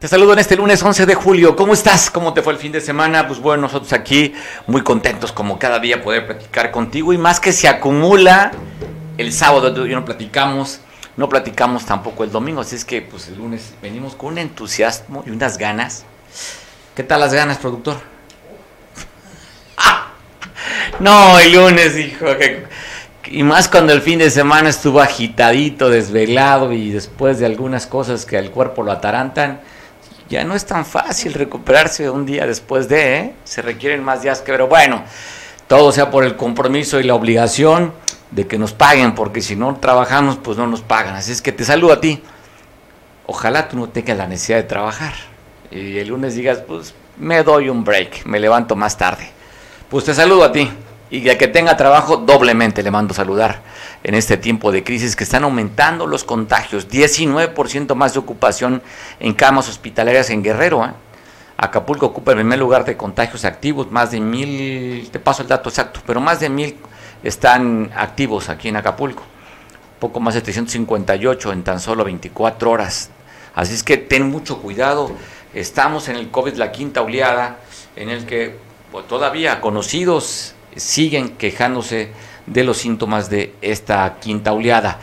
Te saludo en este lunes 11 de julio. ¿Cómo estás? ¿Cómo te fue el fin de semana? Pues bueno, nosotros aquí muy contentos como cada día poder platicar contigo y más que se acumula el sábado y no platicamos, no platicamos tampoco el domingo, así es que pues el lunes venimos con un entusiasmo y unas ganas. ¿Qué tal las ganas, productor? No, el lunes, hijo. y más cuando el fin de semana estuvo agitadito, desvelado y después de algunas cosas que al cuerpo lo atarantan, ya no es tan fácil recuperarse un día después de, ¿eh? Se requieren más días que, pero bueno, todo sea por el compromiso y la obligación de que nos paguen, porque si no trabajamos, pues no nos pagan. Así es que te saludo a ti. Ojalá tú no tengas la necesidad de trabajar. Y el lunes digas, pues me doy un break, me levanto más tarde. Pues te saludo a ti y a que tenga trabajo doblemente le mando saludar en este tiempo de crisis que están aumentando los contagios, 19% más de ocupación en camas hospitalarias en Guerrero. ¿eh? Acapulco ocupa el primer lugar de contagios activos, más de mil, te paso el dato exacto, pero más de mil están activos aquí en Acapulco, poco más de 358 en tan solo 24 horas. Así es que ten mucho cuidado, estamos en el COVID, la quinta oleada, en el que pues, todavía conocidos siguen quejándose de los síntomas de esta quinta oleada.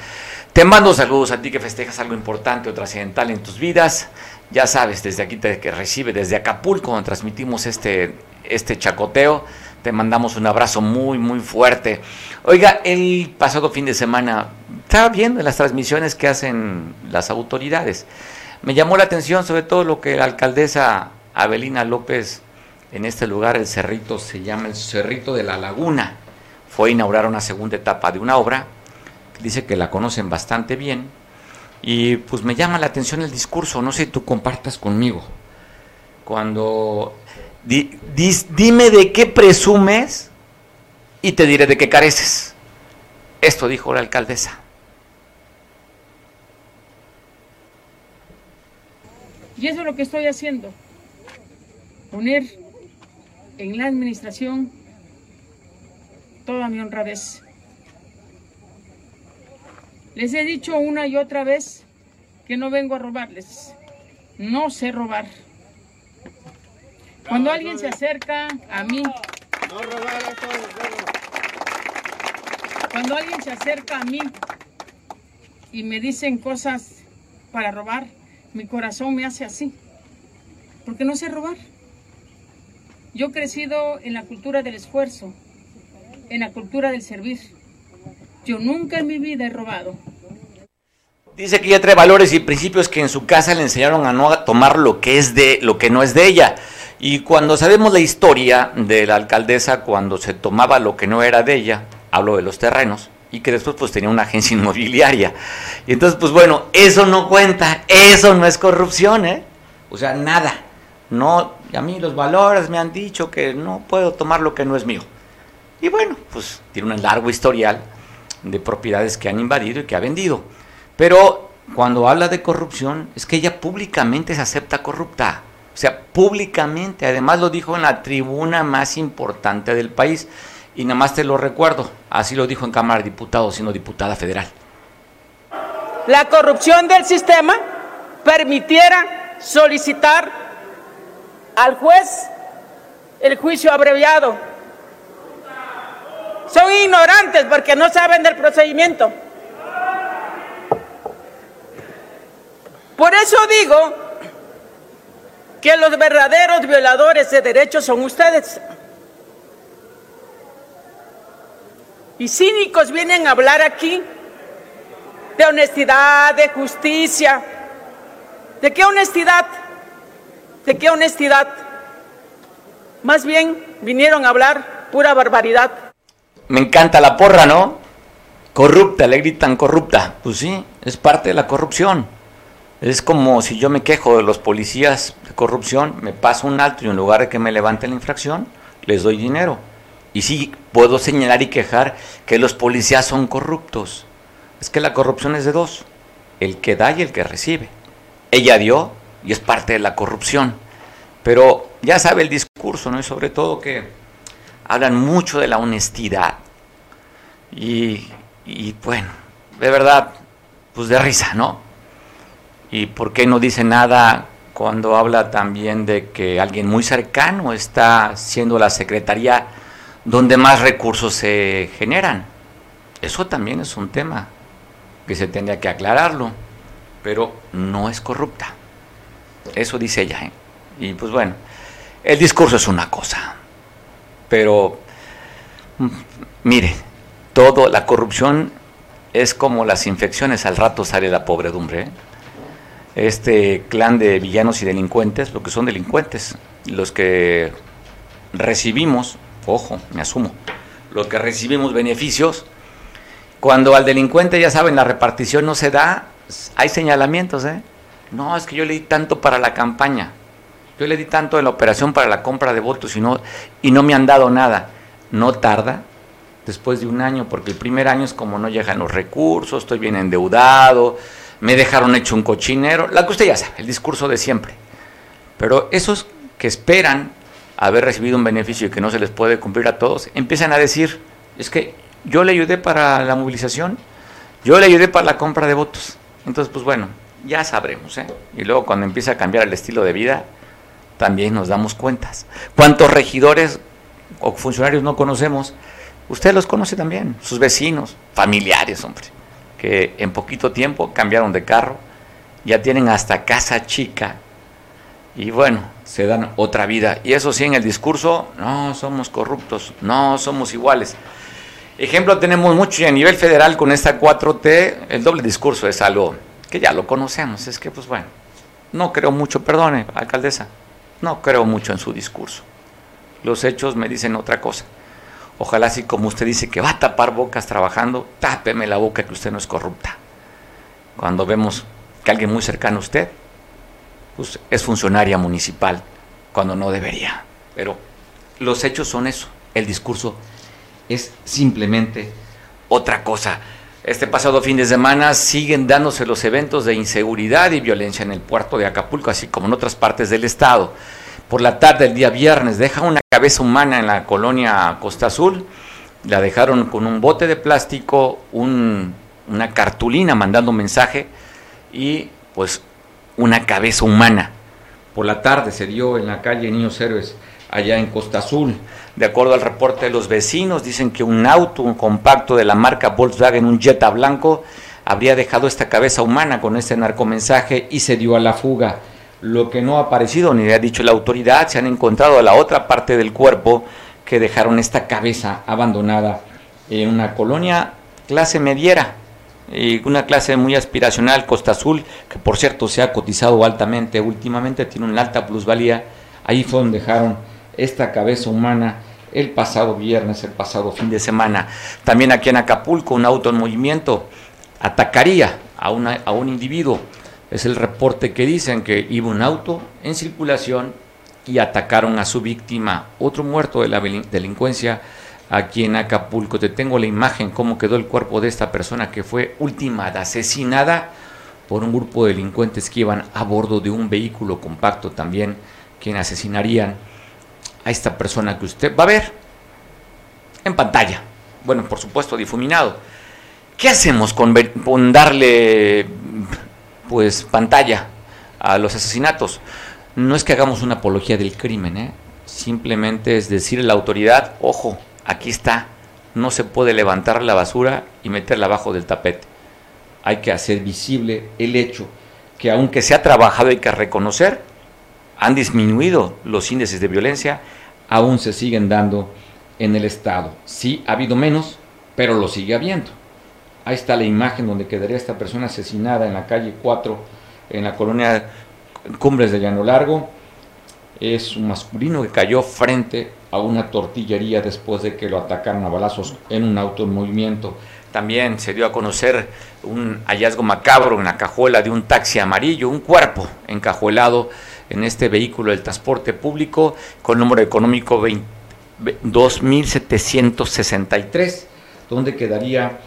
Te mando saludos a ti que festejas algo importante o trascendental en tus vidas. Ya sabes, desde aquí te que recibe, desde Acapulco, donde transmitimos este, este chacoteo, te mandamos un abrazo muy, muy fuerte. Oiga, el pasado fin de semana estaba viendo las transmisiones que hacen las autoridades. Me llamó la atención sobre todo lo que la alcaldesa Abelina López en este lugar el cerrito se llama el Cerrito de la Laguna. Fue a inaugurar una segunda etapa de una obra. Dice que la conocen bastante bien. Y pues me llama la atención el discurso. No sé si tú compartas conmigo. Cuando dime de qué presumes y te diré de qué careces. Esto dijo la alcaldesa. Y eso es lo que estoy haciendo. Poner en la administración toda mi honradez. Les he dicho una y otra vez que no vengo a robarles. No sé robar. Cuando alguien se acerca a mí, cuando alguien se acerca a mí y me dicen cosas para robar, mi corazón me hace así, porque no sé robar. Yo he crecido en la cultura del esfuerzo, en la cultura del servir. Yo nunca en mi vida he robado. Dice que ella trae valores y principios que en su casa le enseñaron a no tomar lo que es de lo que no es de ella. Y cuando sabemos la historia de la alcaldesa cuando se tomaba lo que no era de ella, hablo de los terrenos, y que después pues tenía una agencia inmobiliaria. Y entonces pues bueno, eso no cuenta, eso no es corrupción, ¿eh? O sea, nada. No a mí los valores me han dicho que no puedo tomar lo que no es mío. Y bueno, pues tiene un largo historial de propiedades que han invadido y que ha vendido. Pero cuando habla de corrupción, es que ella públicamente se acepta corrupta. O sea, públicamente, además lo dijo en la tribuna más importante del país. Y nada más te lo recuerdo, así lo dijo en Cámara de Diputados, siendo diputada federal. La corrupción del sistema permitiera solicitar al juez el juicio abreviado. Son ignorantes porque no saben del procedimiento. Por eso digo que los verdaderos violadores de derechos son ustedes. Y cínicos vienen a hablar aquí de honestidad, de justicia. ¿De qué honestidad? ¿De qué honestidad? Más bien vinieron a hablar pura barbaridad. Me encanta la porra, ¿no? Corrupta, le gritan corrupta. Pues sí, es parte de la corrupción. Es como si yo me quejo de los policías de corrupción, me paso un alto y en lugar de que me levanten la infracción, les doy dinero. Y sí puedo señalar y quejar que los policías son corruptos. Es que la corrupción es de dos, el que da y el que recibe. Ella dio y es parte de la corrupción. Pero ya sabe el discurso, ¿no? Y sobre todo que hablan mucho de la honestidad. Y, y bueno, de verdad, pues de risa, ¿no? ¿Y por qué no dice nada cuando habla también de que alguien muy cercano está siendo la secretaría donde más recursos se generan? Eso también es un tema que se tendría que aclararlo, pero no es corrupta. Eso dice ella. ¿eh? Y pues bueno, el discurso es una cosa, pero mm, mire, todo, la corrupción es como las infecciones, al rato sale la pobredumbre. ¿eh? Este clan de villanos y delincuentes, lo que son delincuentes, los que recibimos, ojo, me asumo, los que recibimos beneficios, cuando al delincuente, ya saben, la repartición no se da, hay señalamientos, ¿eh? No, es que yo le di tanto para la campaña, yo le di tanto en la operación para la compra de votos y no, y no me han dado nada. No tarda, después de un año, porque el primer año es como no llegan los recursos, estoy bien endeudado, me dejaron hecho un cochinero, la que usted ya sabe, el discurso de siempre. Pero esos que esperan haber recibido un beneficio y que no se les puede cumplir a todos, empiezan a decir, es que yo le ayudé para la movilización, yo le ayudé para la compra de votos. Entonces, pues bueno, ya sabremos. ¿eh? Y luego cuando empieza a cambiar el estilo de vida, también nos damos cuentas. ¿Cuántos regidores o funcionarios no conocemos? Usted los conoce también, sus vecinos, familiares, hombre, que en poquito tiempo cambiaron de carro, ya tienen hasta casa chica y bueno, se dan otra vida. Y eso sí, en el discurso, no somos corruptos, no somos iguales. Ejemplo tenemos mucho y a nivel federal con esta 4T, el doble discurso es algo que ya lo conocemos. Es que, pues bueno, no creo mucho, perdone, alcaldesa, no creo mucho en su discurso. Los hechos me dicen otra cosa. Ojalá así como usted dice que va a tapar bocas trabajando, tápeme la boca que usted no es corrupta. Cuando vemos que alguien muy cercano a usted pues, es funcionaria municipal, cuando no debería. Pero los hechos son eso, el discurso es simplemente otra cosa. Este pasado fin de semana siguen dándose los eventos de inseguridad y violencia en el puerto de Acapulco, así como en otras partes del estado. Por la tarde del día viernes deja una cabeza humana en la colonia Costa Azul, la dejaron con un bote de plástico, una cartulina mandando un mensaje y pues una cabeza humana. Por la tarde se dio en la calle Niños Héroes, allá en Costa Azul. De acuerdo al reporte de los vecinos, dicen que un auto, un compacto de la marca Volkswagen, un Jetta blanco, habría dejado esta cabeza humana con este narcomensaje y se dio a la fuga. Lo que no ha aparecido ni le ha dicho la autoridad, se han encontrado a la otra parte del cuerpo que dejaron esta cabeza abandonada en una colonia clase mediera, y una clase muy aspiracional, Costa Azul, que por cierto se ha cotizado altamente últimamente, tiene una alta plusvalía. Ahí fue donde dejaron esta cabeza humana el pasado viernes, el pasado fin de semana. También aquí en Acapulco, un auto en movimiento atacaría a, una, a un individuo. Es el reporte que dicen que iba un auto en circulación y atacaron a su víctima, otro muerto de la delincuencia aquí en Acapulco. Te tengo la imagen, cómo quedó el cuerpo de esta persona que fue ultimada, asesinada por un grupo de delincuentes que iban a bordo de un vehículo compacto también, quien asesinarían a esta persona que usted va a ver en pantalla. Bueno, por supuesto, difuminado. ¿Qué hacemos con, darle pues pantalla a los asesinatos? No es que hagamos una apología del crimen, ¿eh? simplemente es decirle a la autoridad, ojo, aquí está, no se puede levantar la basura y meterla abajo del tapete. Hay que hacer visible el hecho que aunque se ha trabajado hay que reconocer, han disminuido los índices de violencia aún se siguen dando en el Estado. Sí, ha habido menos, pero lo sigue habiendo. Ahí está la imagen donde quedaría esta persona asesinada en la calle 4, en la colonia Cumbres de Llano Largo. Es un masculino que cayó frente a una tortillería después de que lo atacaron a balazos en un auto en movimiento. También se dio a conocer un hallazgo macabro en la cajuela de un taxi amarillo, un cuerpo encajuelado en este vehículo del transporte público con número económico 2763, donde quedaría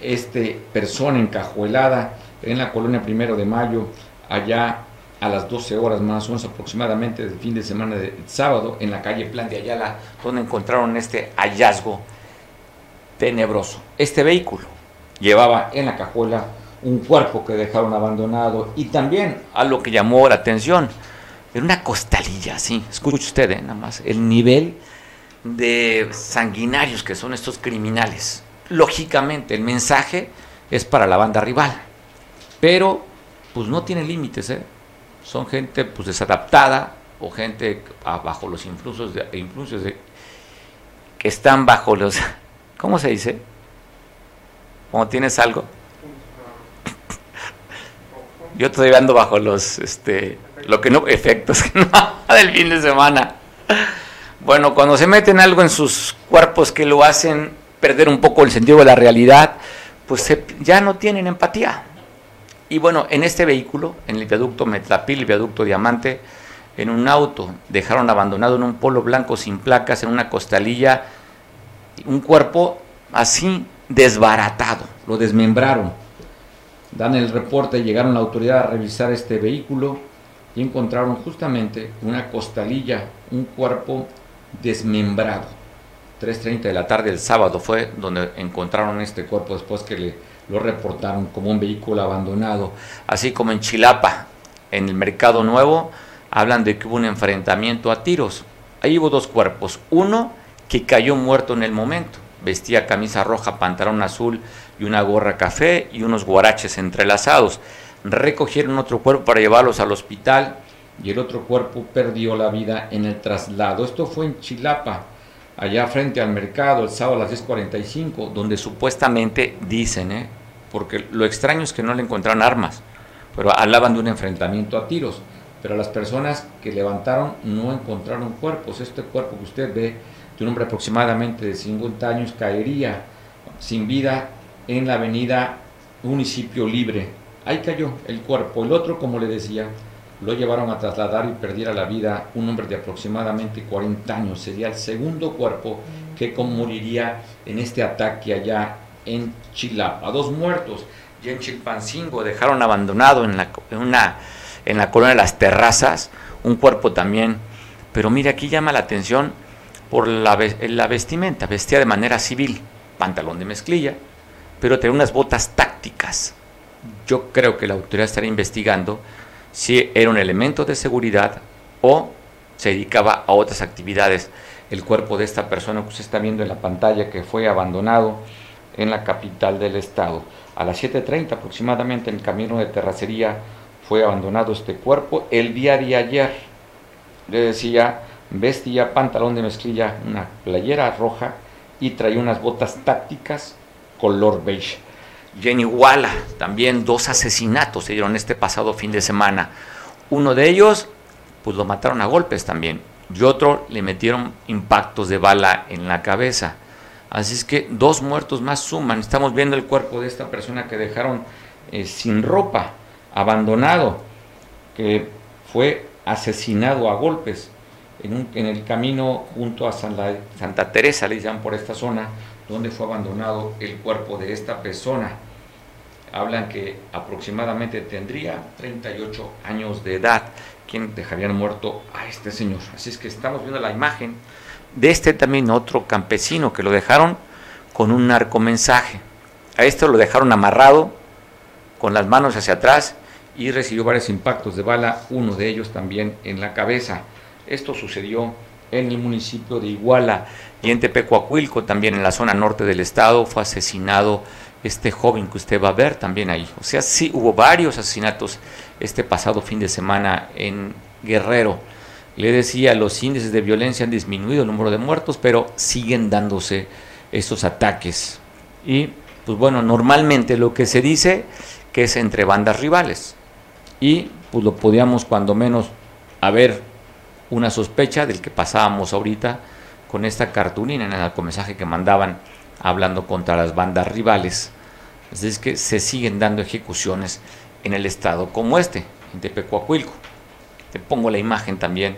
este persona encajuelada en la colonia Primero de Mayo, allá a las 12 horas más o menos aproximadamente del fin de semana de sábado en la calle Plan de Ayala, donde encontraron este hallazgo tenebroso. Este vehículo llevaba en la cajuela un cuerpo que dejaron abandonado y también algo que llamó la atención, era una costalilla, sí, escuche usted, eh, nada más, el nivel de sanguinarios que son estos criminales. Lógicamente, el mensaje es para la banda rival, pero pues no tiene límites, ¿eh? son gente pues desadaptada o gente bajo los influjos de, influjos de, que están bajo los ¿cómo se dice? cuando tienes algo yo estoy ando bajo los este lo que no efectos del fin de semana. Bueno cuando se meten algo en sus cuerpos que lo hacen perder un poco el sentido de la realidad pues ya no tienen empatía. Y bueno, en este vehículo, en el viaducto Metlapil, el viaducto Diamante, en un auto, dejaron abandonado en un polo blanco sin placas, en una costalilla, un cuerpo así desbaratado, lo desmembraron. Dan el reporte, llegaron la autoridad a revisar este vehículo y encontraron justamente una costalilla, un cuerpo desmembrado. 3.30 de la tarde del sábado fue donde encontraron este cuerpo después que lo reportaron como un vehículo abandonado, así como en Chilapa, en el Mercado Nuevo, hablan de que hubo un enfrentamiento a tiros. Ahí hubo dos cuerpos, uno que cayó muerto en el momento, vestía camisa roja, pantalón azul y una gorra café y unos guaraches entrelazados. Recogieron otro cuerpo para llevarlos al hospital y el otro cuerpo perdió la vida en el traslado. Esto fue en Chilapa, allá frente al mercado, el sábado a las 10.45, donde supuestamente dicen, ¿eh? porque lo extraño es que no le encontraron armas, pero hablaban de un enfrentamiento a tiros, pero las personas que levantaron no encontraron cuerpos. Este cuerpo que usted ve, de un hombre aproximadamente de 50 años, caería sin vida en la avenida Municipio Libre. Ahí cayó el cuerpo. El otro, como le decía, lo llevaron a trasladar y perdiera la vida un hombre de aproximadamente 40 años. Sería el segundo cuerpo que moriría en este ataque allá en Chilapa. Dos muertos y en Chilpancingo dejaron abandonado en la, en una, en la colonia de las terrazas un cuerpo también. Pero mire, aquí llama la atención por la, la vestimenta. Vestía de manera civil, pantalón de mezclilla, pero tenía unas botas tácticas. Yo creo que la autoridad estará investigando si era un elemento de seguridad o se dedicaba a otras actividades. El cuerpo de esta persona que usted está viendo en la pantalla que fue abandonado en la capital del estado. A las 7.30 aproximadamente en el camino de terracería fue abandonado este cuerpo. El día de ayer, le decía, vestía pantalón de mezclilla, una playera roja y traía unas botas tácticas color beige. Jenny Walla, también dos asesinatos se dieron este pasado fin de semana. Uno de ellos, pues lo mataron a golpes también, y otro le metieron impactos de bala en la cabeza. Así es que dos muertos más suman. Estamos viendo el cuerpo de esta persona que dejaron eh, sin ropa, abandonado, que fue asesinado a golpes en, en el camino junto a Santa Teresa, le llaman por esta zona, donde fue abandonado el cuerpo de esta persona hablan que aproximadamente tendría 38 años de edad, quien dejarían muerto a este señor. Así es que estamos viendo la imagen de este también otro campesino que lo dejaron con un narcomensaje. A esto lo dejaron amarrado con las manos hacia atrás y recibió varios impactos de bala, uno de ellos también en la cabeza. Esto sucedió en el municipio de Iguala y en Tepecuacuilco, también en la zona norte del estado, fue asesinado este joven que usted va a ver también ahí. O sea, sí hubo varios asesinatos este pasado fin de semana en Guerrero. Le decía, los índices de violencia han disminuido el número de muertos, pero siguen dándose estos ataques. Y, pues bueno, normalmente lo que se dice que es entre bandas rivales. Y pues lo podíamos cuando menos haber una sospecha del que pasábamos ahorita con esta cartulina en el narcomensaje que mandaban hablando contra las bandas rivales. Es que se siguen dando ejecuciones en el estado como este, en Tepecuacuilco. Te pongo la imagen también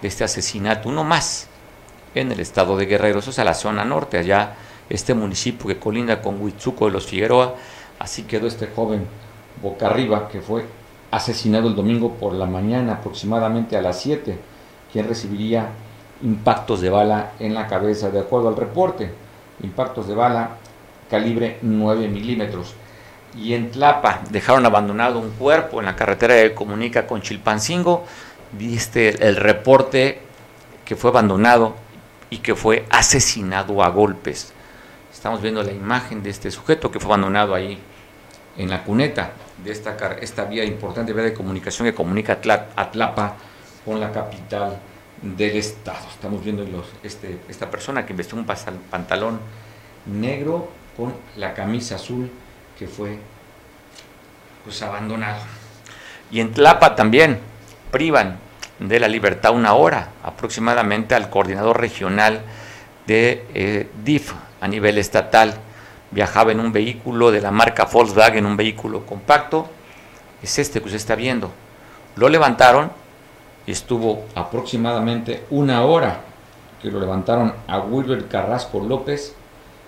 de este asesinato, uno más, en el estado de Guerrero, eso es a la zona norte, allá este municipio que colinda con Huitzuco de los Figueroa, así quedó este joven boca arriba que fue asesinado el domingo por la mañana aproximadamente a las 7, quien recibiría impactos de bala en la cabeza, de acuerdo al reporte, impactos de bala calibre 9 milímetros. Y en Tlapa dejaron abandonado un cuerpo en la carretera que comunica con Chilpancingo. Viste el reporte que fue abandonado y que fue asesinado a golpes. Estamos viendo la imagen de este sujeto que fue abandonado ahí en la cuneta de esta, esta vía importante, vía de comunicación que comunica a Tlapa con la capital del Estado. Estamos viendo este, esta persona que vestió un pantalón negro con la camisa azul que fue pues abandonado. Y en Tlapa también privan de la libertad una hora aproximadamente al coordinador regional de eh, DIF a nivel estatal. Viajaba en un vehículo de la marca Volkswagen, un vehículo compacto. Es este que usted está viendo. Lo levantaron estuvo aproximadamente una hora que lo levantaron a Wilber Carrasco López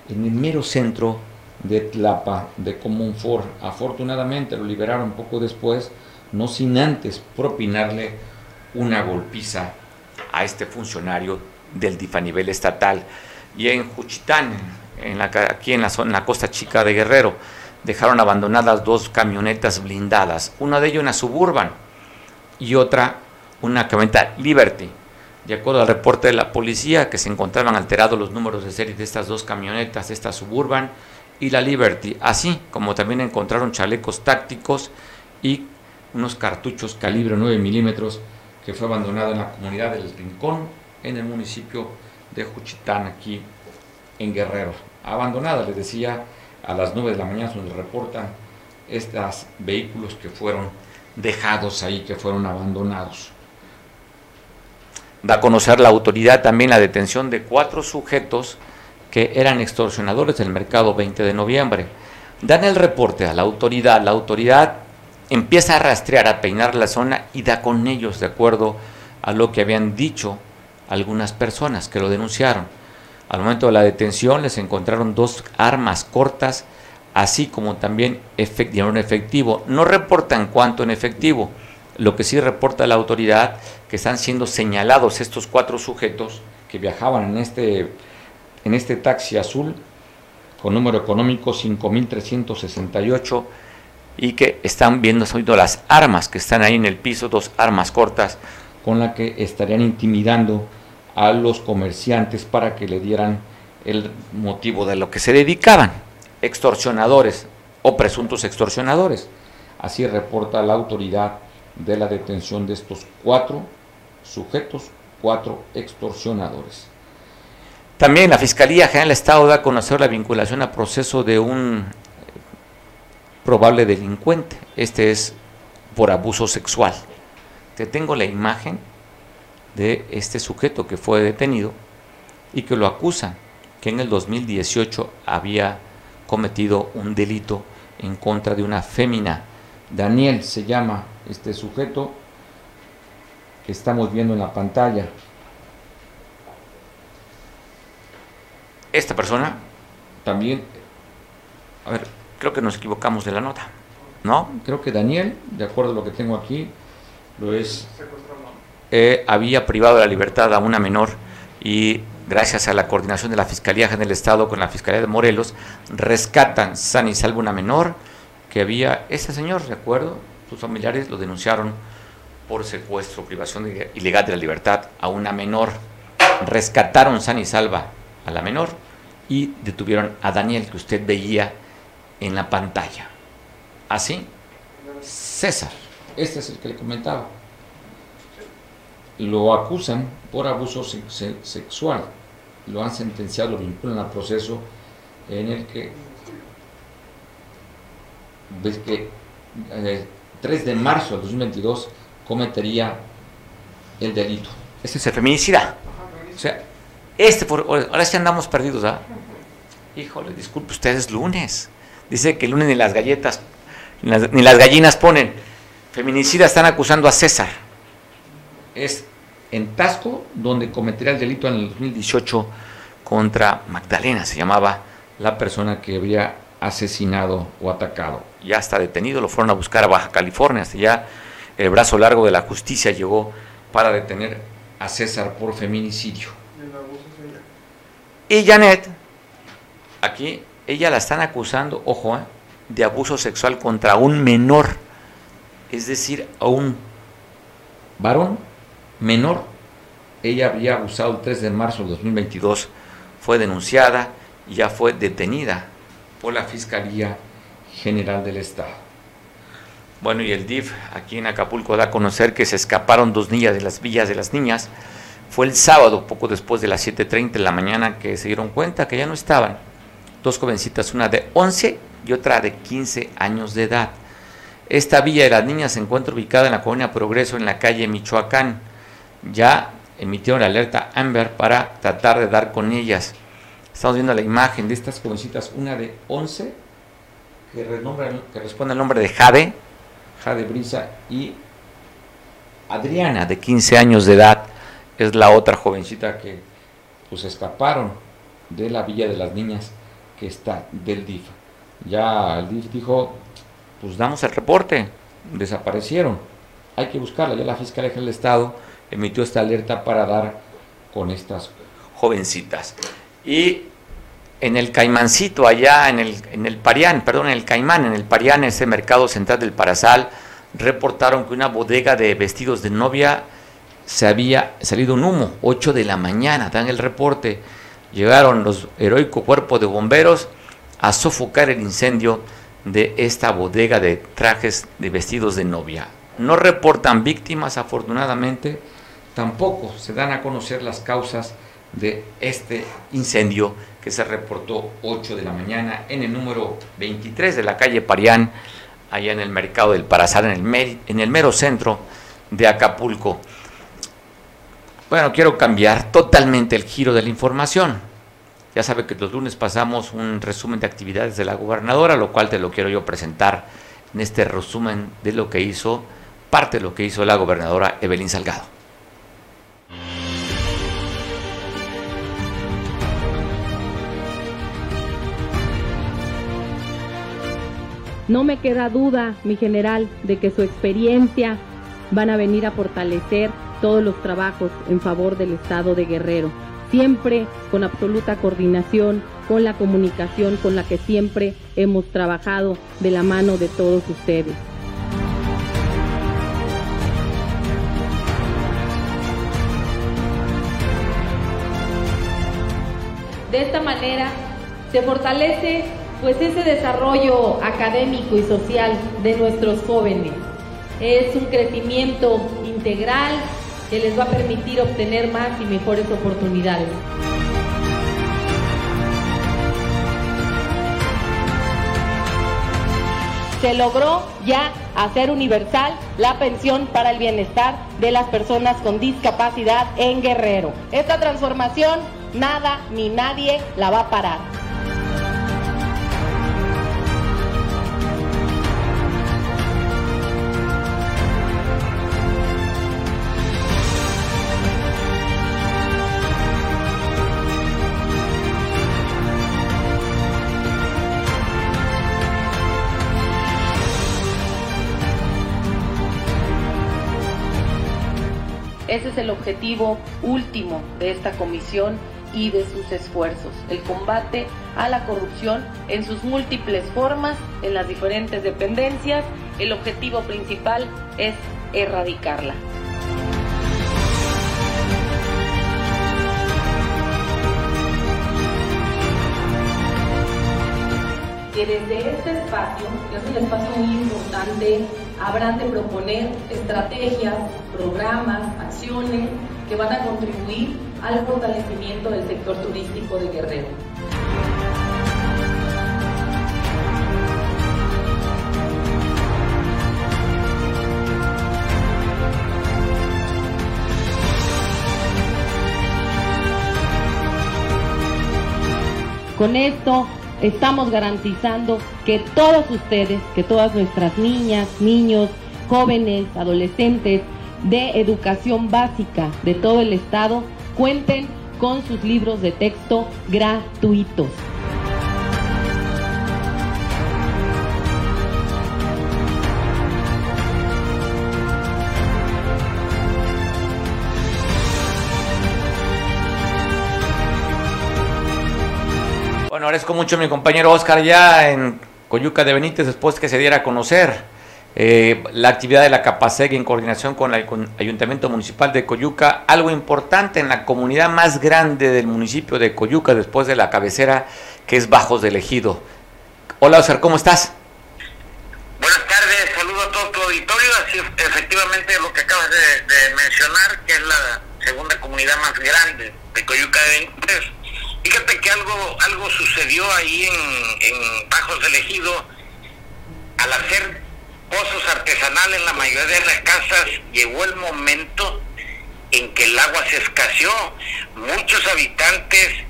en el mero centro de Tlapa, de Comunfort. Afortunadamente lo liberaron poco después, no sin antes propinarle una golpiza a este funcionario del DIF a nivel estatal. Y en Juchitán, aquí en la, zona, en la costa chica de Guerrero, dejaron abandonadas dos camionetas blindadas, una de ellas una suburban y otra una camioneta Liberty. De acuerdo al reporte de la policía, que se encontraban alterados los números de serie de estas dos camionetas, esta Suburban y la Liberty, así como también encontraron chalecos tácticos y unos cartuchos calibre 9 milímetros que fue abandonado en la comunidad del Rincón, en el municipio de Juchitán, aquí en Guerrero. Abandonada, les decía, a las 9 de la mañana donde reportan estos vehículos que fueron dejados ahí, que fueron abandonados. Da a conocer la autoridad también la detención de cuatro sujetos que eran extorsionadores del mercado 20 de noviembre. Dan el reporte a la autoridad, la autoridad empieza a rastrear, a peinar la zona y da con ellos de acuerdo a lo que habían dicho algunas personas que lo denunciaron. Al momento de la detención les encontraron dos armas cortas, así como también efectivo. No reportan cuánto en efectivo, lo que sí reporta la autoridad que están siendo señalados estos cuatro sujetos que viajaban en este, en este taxi azul con número económico 5368 y que están viendo las armas que están ahí en el piso, dos armas cortas con las que estarían intimidando a los comerciantes para que le dieran el motivo de lo que se dedicaban, extorsionadores o presuntos extorsionadores. Así reporta la autoridad de la detención de estos cuatro sujetos, cuatro extorsionadores. También la Fiscalía General del Estado da a conocer la vinculación a proceso de un probable delincuente. Este es por abuso sexual. Te tengo la imagen de este sujeto que fue detenido y que lo acusan que en el 2018 había cometido un delito en contra de una fémina. Daniel se llama este sujeto que estamos viendo en la pantalla. Esta persona también, a ver, creo que nos equivocamos de la nota, ¿no? Creo que Daniel, de acuerdo a lo que tengo aquí, lo es, eh, había privado de la libertad a una menor y gracias a la coordinación de la Fiscalía General del Estado con la Fiscalía de Morelos, rescatan san y salvo una menor que había, ese señor, ¿de acuerdo? sus familiares lo denunciaron por secuestro, privación ilegal de la libertad a una menor. Rescataron san y salva a la menor y detuvieron a Daniel que usted veía en la pantalla. Así, César, este es el que le comentaba. Lo acusan por abuso sexual. Lo han sentenciado, lo vinculan al proceso en el que ves que eh, 3 de marzo del 2022 cometería el delito. Ese es el feminicida. O sea, Este, ahora sí andamos perdidos, ¿ah? Híjole, disculpe, ustedes lunes. Dice que el lunes ni las galletas, ni las, gallinas ponen. Feminicidas están acusando a César. Es en Tasco donde cometería el delito en el 2018 contra Magdalena, se llamaba la persona que había asesinado o atacado. Ya está detenido, lo fueron a buscar a Baja California, hasta ya el brazo largo de la justicia llegó para detener a César por feminicidio. Y Janet, aquí, ella la están acusando, ojo, ¿eh? de abuso sexual contra un menor, es decir, a un varón menor. Ella había abusado el 3 de marzo de 2022, fue denunciada y ya fue detenida por la Fiscalía General del Estado. Bueno, y el DIF aquí en Acapulco da a conocer que se escaparon dos niñas de las villas de las niñas. Fue el sábado, poco después de las 7.30 de la mañana, que se dieron cuenta que ya no estaban. Dos jovencitas, una de 11 y otra de 15 años de edad. Esta villa de las niñas se encuentra ubicada en la colonia Progreso, en la calle Michoacán. Ya emitieron la alerta Amber para tratar de dar con ellas. Estamos viendo la imagen de estas jovencitas, una de 11, que, responde al nombre de Jade, Jade Brisa, y Adriana, de 15 años de edad, es la otra jovencita que pues escaparon de la Villa de las Niñas que está del DIF. Ya el DIF dijo, pues damos el reporte, desaparecieron, hay que buscarla. Ya la Fiscalía del Estado emitió esta alerta para dar con estas jovencitas. Y en el Caimancito, allá en el, en el Parián, perdón, en el Caimán, en el Parián, ese mercado central del Parasal, reportaron que una bodega de vestidos de novia se había salido un humo, 8 de la mañana, dan el reporte. Llegaron los heroicos cuerpos de bomberos a sofocar el incendio de esta bodega de trajes de vestidos de novia. No reportan víctimas, afortunadamente, tampoco se dan a conocer las causas de este incendio que se reportó 8 de la mañana en el número 23 de la calle Parián, allá en el mercado del Parazar, en el, en el mero centro de Acapulco. Bueno, quiero cambiar totalmente el giro de la información. Ya sabe que los lunes pasamos un resumen de actividades de la gobernadora, lo cual te lo quiero yo presentar en este resumen de lo que hizo, parte de lo que hizo la gobernadora Evelyn Salgado. No me queda duda, mi general, de que su experiencia van a venir a fortalecer todos los trabajos en favor del Estado de Guerrero, siempre con absoluta coordinación, con la comunicación con la que siempre hemos trabajado de la mano de todos ustedes. De esta manera se fortalece pues ese desarrollo académico y social de nuestros jóvenes. Es un crecimiento integral que les va a permitir obtener más y mejores oportunidades. Se logró ya hacer universal la pensión para el bienestar de las personas con discapacidad en Guerrero. Esta transformación nada ni nadie la va a parar. Ese es el objetivo último de esta comisión y de sus esfuerzos, el combate a la corrupción en sus múltiples formas, en las diferentes dependencias. El objetivo principal es erradicarla. Desde este espacio, que es un espacio muy importante, habrán de proponer estrategias, programas, acciones que van a contribuir al fortalecimiento del sector turístico de Guerrero. Con esto estamos garantizando que todos ustedes, que todas nuestras niñas, niños, jóvenes, adolescentes de educación básica de todo el estado cuenten con sus libros de texto gratuitos. Agradezco mucho a mi compañero Oscar ya en Coyuca de Benítez después que se diera a conocer eh, la actividad de la CAPASEG en coordinación con el Ayuntamiento Municipal de Coyuca, algo importante en la comunidad más grande del municipio de Coyuca después de la cabecera que es Bajos del Ejido. Hola Oscar, ¿cómo estás? Buenas tardes, saludo a todo tu auditorio, así efectivamente lo que acabas de, mencionar, que es la segunda comunidad más grande de Coyuca de Benítez Fíjate que algo, algo sucedió ahí en, Bajos del. Al hacer pozos artesanales en la mayoría de las casas, llegó el momento en que el agua se escaseó. Muchos habitantes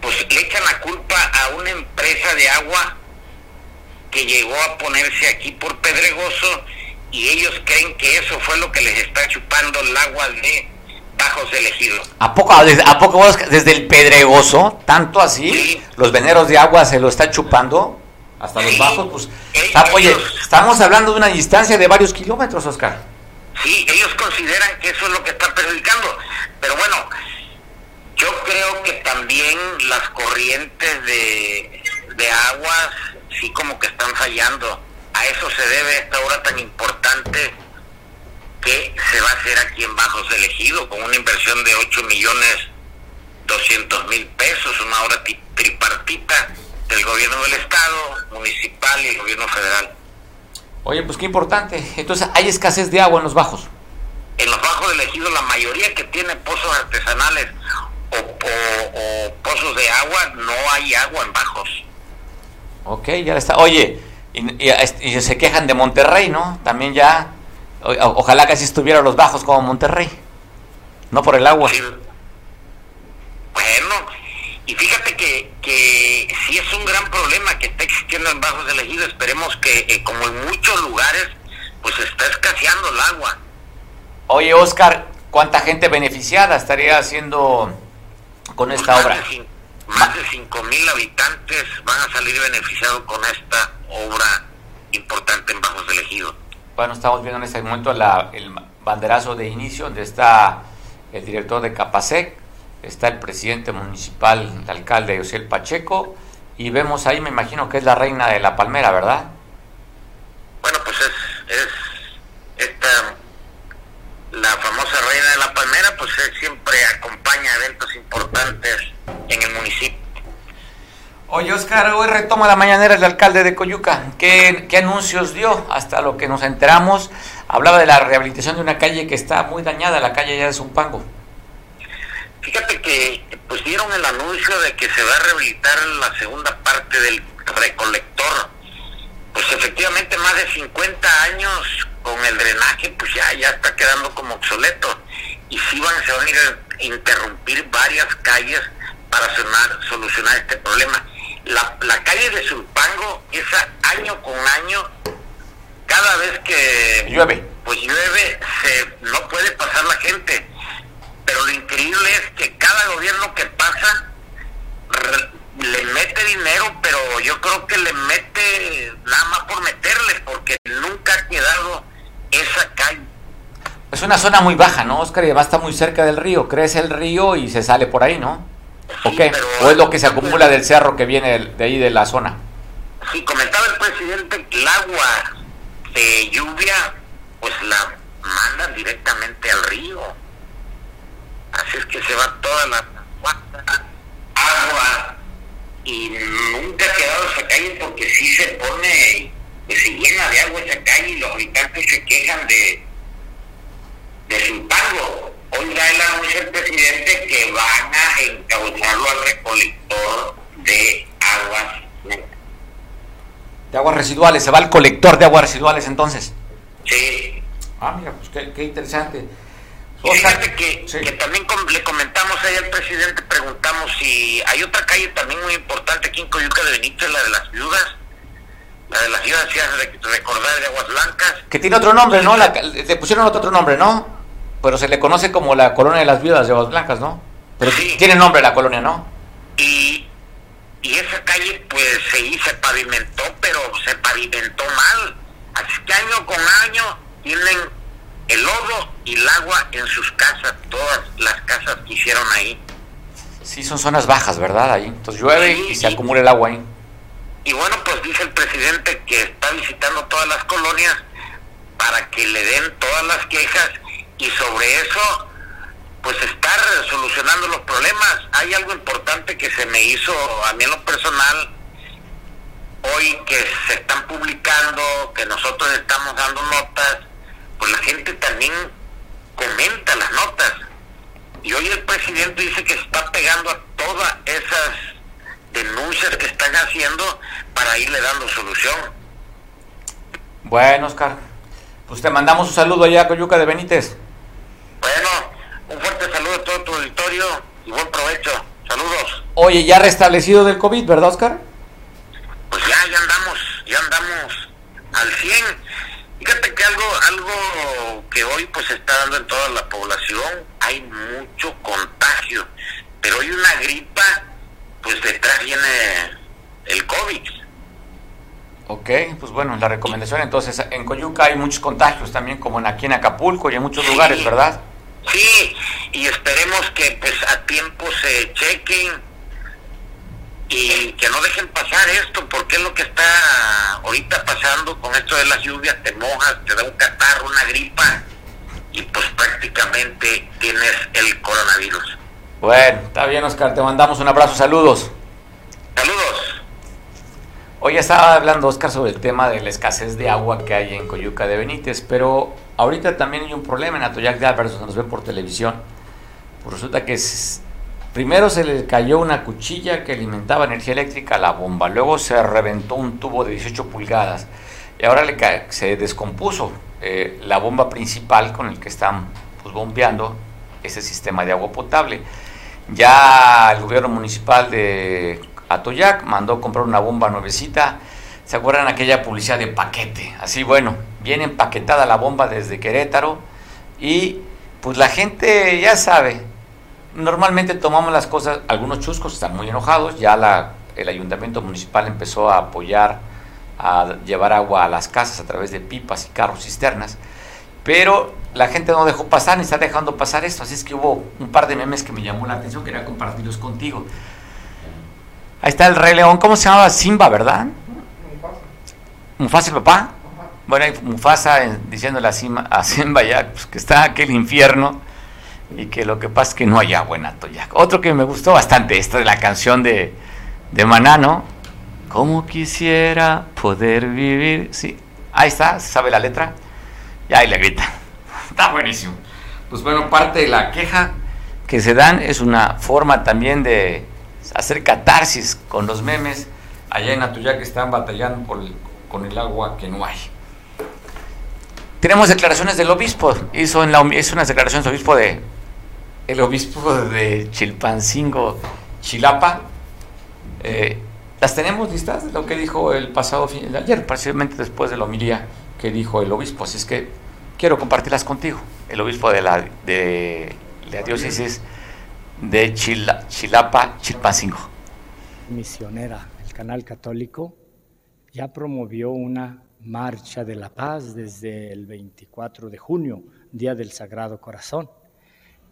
pues le echan la culpa a una empresa de agua que llegó a ponerse aquí por Pedregoso y ellos creen que eso fue lo que les está chupando el agua de Bajos elegido. ¿A poco, ¿A poco desde el Pedregoso, tanto así, los veneros de agua se lo está chupando? Hasta los bajos, pues... oye, estamos hablando de una distancia de varios kilómetros, Oscar. Sí, ellos consideran que eso es lo que está perjudicando. Pero bueno, yo creo que también las corrientes de, de aguas sí como que están fallando. A eso se debe esta hora tan importante que se va a hacer aquí en Bajos Elegido con una inversión de 8 millones 200 mil pesos, una obra tripartita del gobierno del estado, municipal y el gobierno federal. Oye, pues qué importante. Entonces, ¿hay escasez de agua en los bajos? En los bajos del ejido, la mayoría que tiene pozos artesanales o, pozos de agua, no hay agua en bajos. Ok, ya está. Oye, y se quejan de Monterrey, ¿no? También ya ojalá que así estuviera los bajos como Monterrey. No por el agua. Bueno, y fíjate que, que sí es un gran problema que está existiendo en bajos elegidos. Esperemos que, eh, como en muchos lugares, pues está escaseando el agua. Oye, Oscar, ¿cuánta gente beneficiada estaría haciendo con esta pues obra? más de 5 mil habitantes van a salir beneficiados con esta obra importante en Bajos elegidos bueno, estamos viendo en este momento el banderazo de inicio, donde está el director de Capasec, está el presidente municipal, el alcalde José Pacheco, y vemos ahí, me imagino que es la reina de la palmera, ¿verdad? Bueno, pues es, es esta, la famosa reina de la palmera, pues siempre acompaña eventos importantes en el municipio. Oye, Oscar, hoy retoma la mañanera el alcalde de Coyuca. ¿Qué, anuncios dio? Hasta lo que nos enteramos, hablaba de la rehabilitación de una calle que está muy dañada, la calle ya de Zumpango. Fíjate que pues dieron el anuncio de que se va a rehabilitar la segunda parte del recolector. Pues efectivamente más de 50 años con el drenaje pues ya, ya está quedando como obsoleto. Y sí van, se van a ir a interrumpir varias calles para solucionar este problema la, la calle de Zulpango, esa año con año, cada vez que llueve, pues llueve, se, no puede pasar la gente. Pero lo increíble es que cada gobierno que pasa le mete dinero, pero yo creo que le mete nada más por meterle, porque nunca ha quedado esa calle. Es una zona muy baja, ¿no, Oscar? Y además está muy cerca del río. Crece el río y se sale por ahí, ¿no? ¿O qué? ¿O es lo que se acumula del cerro que viene de ahí de la zona? Sí, comentaba el presidente que el agua de lluvia pues la mandan directamente al río. Así es que se va toda la agua y nunca ha quedado esa calle porque sí se pone, pues se llena de agua esa calle y los habitantes se quejan de, de su pago Hoy da el anuncio el presidente que van a encauzarlo al recolector de aguas. De aguas residuales, se va al colector de aguas residuales entonces. Sí. Ah, mira, pues qué, interesante. Fíjate que, que también le comentamos ahí al presidente, preguntamos si hay otra calle también muy importante aquí en Coyuca de Benítez, la de las viudas, la de las viudas, si recordar de Aguas Blancas. Que tiene otro nombre, ¿no? le pusieron otro nombre, ¿no? Pero se le conoce como la colonia de las viudas de Aguas Blancas, ¿no? Pero sí. tiene nombre la colonia, ¿no? Y, y esa calle pues se, se pavimentó, pero se pavimentó mal. Así que año con año tienen el lodo y el agua en sus casas, todas las casas que hicieron ahí. Sí, son zonas bajas, ¿verdad? Ahí. Entonces llueve y se acumula el agua ahí. Y bueno, pues dice el presidente que está visitando todas las colonias para que le den todas las quejas y sobre eso pues estar solucionando los problemas. Hay algo importante que se me hizo a mí en lo personal hoy que se están publicando, que nosotros estamos dando notas, pues la gente también comenta las notas. Y hoy el presidente dice que está pegando a todas esas denuncias que están haciendo para irle dando solución. Bueno, Oscar, pues te mandamos un saludo allá a Coyuca de Benítez. Bueno, un fuerte saludo a todo tu auditorio y buen provecho. Saludos. Oye, ya restablecido del COVID, ¿verdad, Oscar? Pues ya, ya andamos, ya andamos al 100. Fíjate que algo, algo que hoy pues se está dando en toda la población, hay mucho contagio, pero hay una gripa, pues detrás viene el COVID. Ok, pues bueno, la recomendación entonces, en Coyuca hay muchos contagios también, como en aquí en Acapulco y en muchos lugares, ¿verdad? Sí, y esperemos que pues a tiempo se chequen y que no dejen pasar esto, porque es lo que está ahorita pasando con esto de las lluvias, te mojas, te da un catarro, una gripa, y pues prácticamente tienes el coronavirus. Bueno, está bien Oscar, te mandamos un abrazo, saludos. Saludos. Hoy estaba hablando Oscar sobre el tema de la escasez de agua que hay en Coyuca de Benítez, pero ahorita también hay un problema en Atoyac de Álvarez, nos ven por televisión. Pues resulta que primero se le cayó una cuchilla que alimentaba energía eléctrica a la bomba, luego se reventó un tubo de 18 pulgadas y ahora se descompuso eh, la bomba principal con el que están pues, bombeando ese sistema de agua potable. Ya el gobierno municipal de Atoyac mandó comprar una bomba nuevecita. ¿Se acuerdan aquella publicidad de paquete? Así, bueno, viene empaquetada la bomba desde Querétaro y pues la gente ya sabe, normalmente tomamos las cosas, algunos chuscos están muy enojados, ya el ayuntamiento municipal empezó a apoyar a llevar agua a las casas a través de pipas y carros cisternas, pero la gente no dejó pasar ni está dejando pasar esto, así es que hubo un par de memes que me llamó la atención, quería compartirlos contigo. Ahí está el Rey León. ¿Cómo se llamaba? Simba, ¿verdad? Mufasa. ¿Mufasa el papá? Bueno, hay Mufasa diciéndole a Simba, a Simba ya pues, que está aquel infierno y que lo que pasa es que no hay agua en Atoyac. Otro que me gustó bastante, esta de la canción de, de Manano. Como quisiera poder vivir. Sí, ahí está, sabe la letra. Y ahí le grita. Está buenísimo. Pues bueno, parte de la queja que se dan es una forma también de hacer catarsis con los memes allá en Atuyac que están batallando por con el agua que no hay. Tenemos declaraciones del obispo, hizo, en la, hizo unas declaraciones del obispo de el obispo de Chilpancingo, Chilapa. Eh, las tenemos listas de lo que dijo el pasado fin, ayer, precisamente después de la homilía que dijo el obispo. Así es que quiero compartirlas contigo. El obispo de la, de la diócesis de Chilapa, Chilpancingo. Misionera, el canal católico, ya promovió una marcha de la paz desde el 24 de junio, Día del Sagrado Corazón,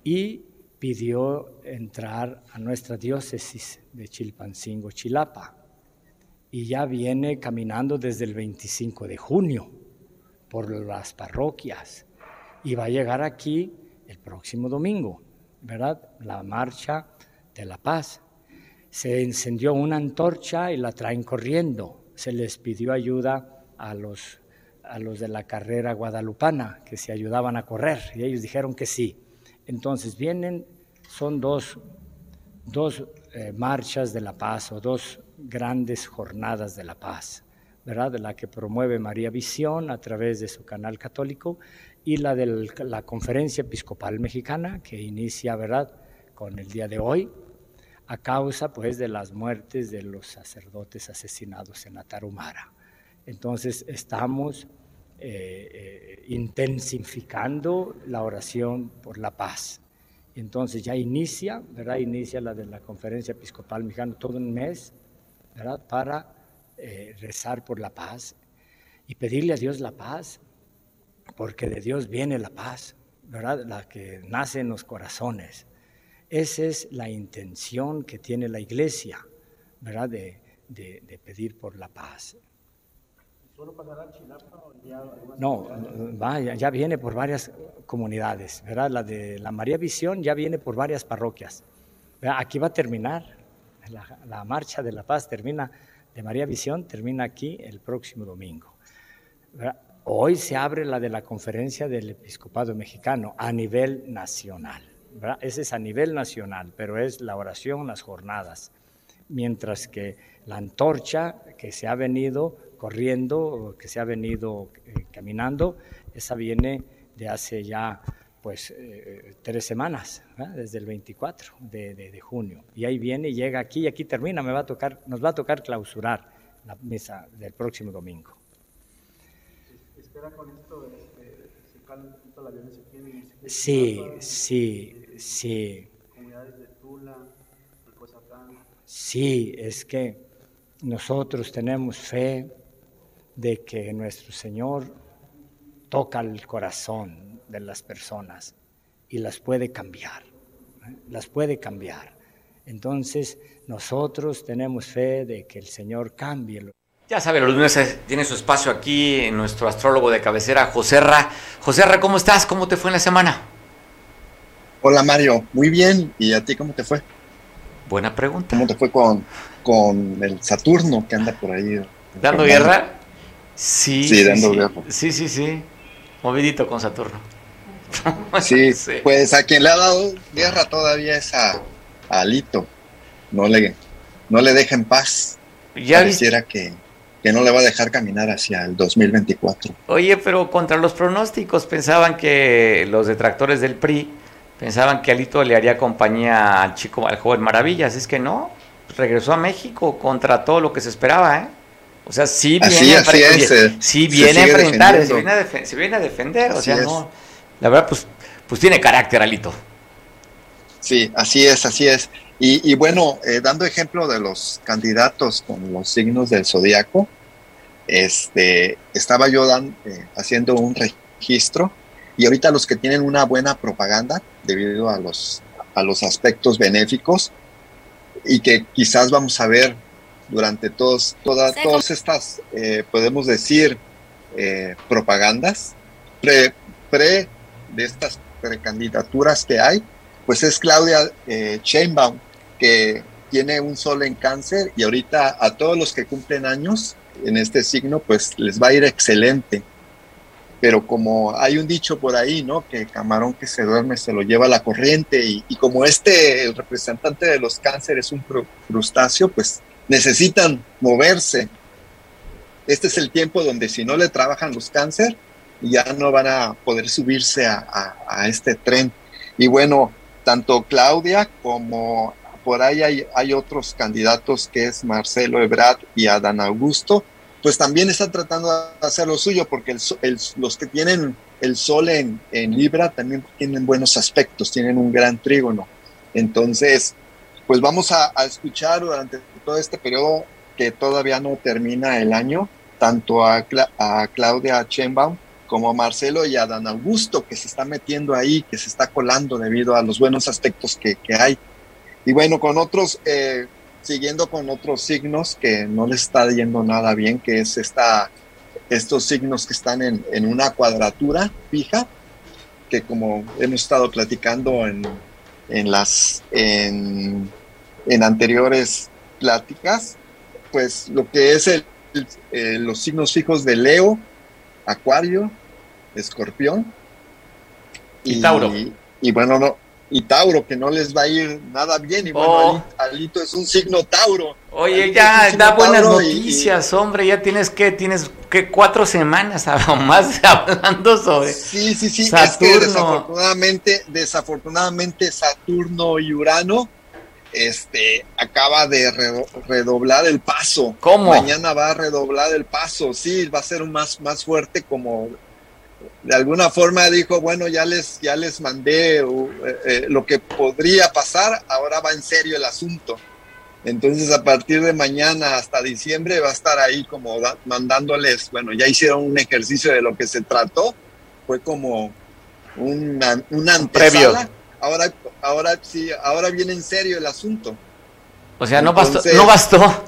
y pidió entrar a nuestra diócesis de Chilpancingo, Chilapa, y ya viene caminando desde el 25 de junio por las parroquias y va a llegar aquí el próximo domingo. ¿verdad? La marcha de la paz. Se encendió una antorcha y la traen corriendo. Se les pidió ayuda a los, a los de la carrera guadalupana, que se ayudaban a correr, y ellos dijeron que sí. Entonces vienen, son dos, dos eh, marchas de la paz o dos grandes jornadas de la paz. ¿verdad? La que promueve María Visión a través de su canal católico y la de la Conferencia Episcopal Mexicana que inicia, ¿verdad? Con el día de hoy, a causa pues de las muertes de los sacerdotes asesinados en Atarumara. Entonces estamos eh, eh, intensificando la oración por la paz. Entonces ya inicia, ¿verdad? Inicia la de la Conferencia Episcopal Mexicana todo un mes, ¿verdad? Para eh, rezar por la paz y pedirle a Dios la paz, porque de Dios viene la paz, ¿verdad? La que nace en los corazones. Esa es la intención que tiene la iglesia, ¿verdad? De, de pedir por la paz. No, vaya, ya viene por varias comunidades, ¿verdad? La de la María Visión ya viene por varias parroquias. Aquí va a terminar, la, marcha de la paz termina, de María Visión termina aquí el próximo domingo. Hoy se abre la de la conferencia del episcopado mexicano a nivel nacional. Ese es a nivel nacional, pero es la oración, las jornadas. Mientras que la antorcha que se ha venido corriendo, que se ha venido eh, caminando, esa viene de hace ya pues eh, tres semanas, desde el 24 de, junio. Y ahí viene y llega aquí y aquí termina, me va a tocar, nos va a tocar clausurar la misa del próximo domingo. ¿Espera con esto este, la violencia Sí, sí, sí. Comunidades de Tula, Sí, es que nosotros tenemos fe de que nuestro Señor toca el corazón de las personas y las puede cambiar, ¿eh? las puede cambiar. Entonces nosotros tenemos fe de que el Señor cambie. Ya sabe, los lunes tiene su espacio aquí en nuestro astrólogo de cabecera, José Ra. José Ra, ¿cómo estás? ¿Cómo te fue en la semana? Hola Mario, muy bien. ¿Y a ti cómo te fue? Buena pregunta. ¿Cómo te fue con, con el Saturno que anda por ahí? ¿Dando guerra? Sí. Sí, dando guerra. Sí, sí, sí. Movidito con Saturno. sí, pues a quien le ha dado guerra todavía es a, Alito. No le, no le deja en paz. Ya Pareciera que, que no le va a dejar caminar hacia el 2024. Oye, pero contra los pronósticos pensaban que los detractores del PRI pensaban que Alito le haría compañía al chico, al joven Maravillas. Es que no, regresó a México contra todo lo que se esperaba, ¿eh? O sea, sí viene, a, sí viene a enfrentar, se viene a, se viene a defender, o sea, no. La verdad, pues, pues tiene carácter, Alito. Sí, así es, así es. Y, bueno, eh, dando ejemplo de los candidatos con los signos del zodiaco, este, estaba yo eh, haciendo un registro y ahorita los que tienen una buena propaganda debido a los, a los aspectos benéficos y que quizás vamos a ver durante todos, todas estas, eh, podemos decir, eh, propagandas pre, pre de estas precandidaturas que hay, pues es Claudia eh, Sheinbaum, que tiene un sol en cáncer y ahorita a todos los que cumplen años en este signo, pues les va a ir excelente pero como hay un dicho por ahí, ¿no? Que camarón que se duerme se lo lleva la corriente y, como este, el representante de los cánceres es un crustáceo, pues necesitan moverse. Este es el tiempo donde si no le trabajan los cáncer, ya no van a poder subirse a, a, este tren. Y bueno, tanto Claudia como por ahí hay, hay otros candidatos que es Marcelo Ebrard y Adán Augusto, pues también están tratando de hacer lo suyo, porque los que tienen el sol en, Libra también tienen buenos aspectos, tienen un gran trígono. Entonces, pues vamos a, escuchar durante todo este periodo que todavía no termina el año, tanto a, Claudia Chenbaum como a Marcelo y a Dan Augusto, que se está metiendo ahí, que se está colando debido a los buenos aspectos que, hay. Y bueno, con otros eh, siguiendo con otros signos que no les está yendo nada bien, que es esta, estos signos que están en, una cuadratura fija, que como hemos estado platicando en, las en, anteriores pláticas, pues lo que es el, los signos fijos de Leo, Acuario, Escorpión y, Tauro. Y, bueno, no, y Tauro, que no les va a ir nada bien. Y bueno, Oh. Alito es un signo Tauro. Oye, Alito ya es da buenas Tauro y- y- noticias, hombre. Ya tienes que, tienes que cuatro semanas más hablando sobre. Sí, sí, sí. Es Saturno. que desafortunadamente, desafortunadamente Saturno y Urano este acaba de redo- redoblar el paso. ¿Cómo? Mañana va a redoblar el paso. Sí, va a ser un más más fuerte como de alguna forma dijo, bueno, ya les ya les mandé uh, eh, eh, lo que podría pasar, ahora va en serio el asunto. Entonces, a partir de mañana hasta diciembre va a estar ahí como da- mandándoles, bueno, ya hicieron un ejercicio de lo que se trató, fue como una, una previo. Ahora, ahora sí, ahora viene en serio el asunto. O sea, no bastó, no bastó.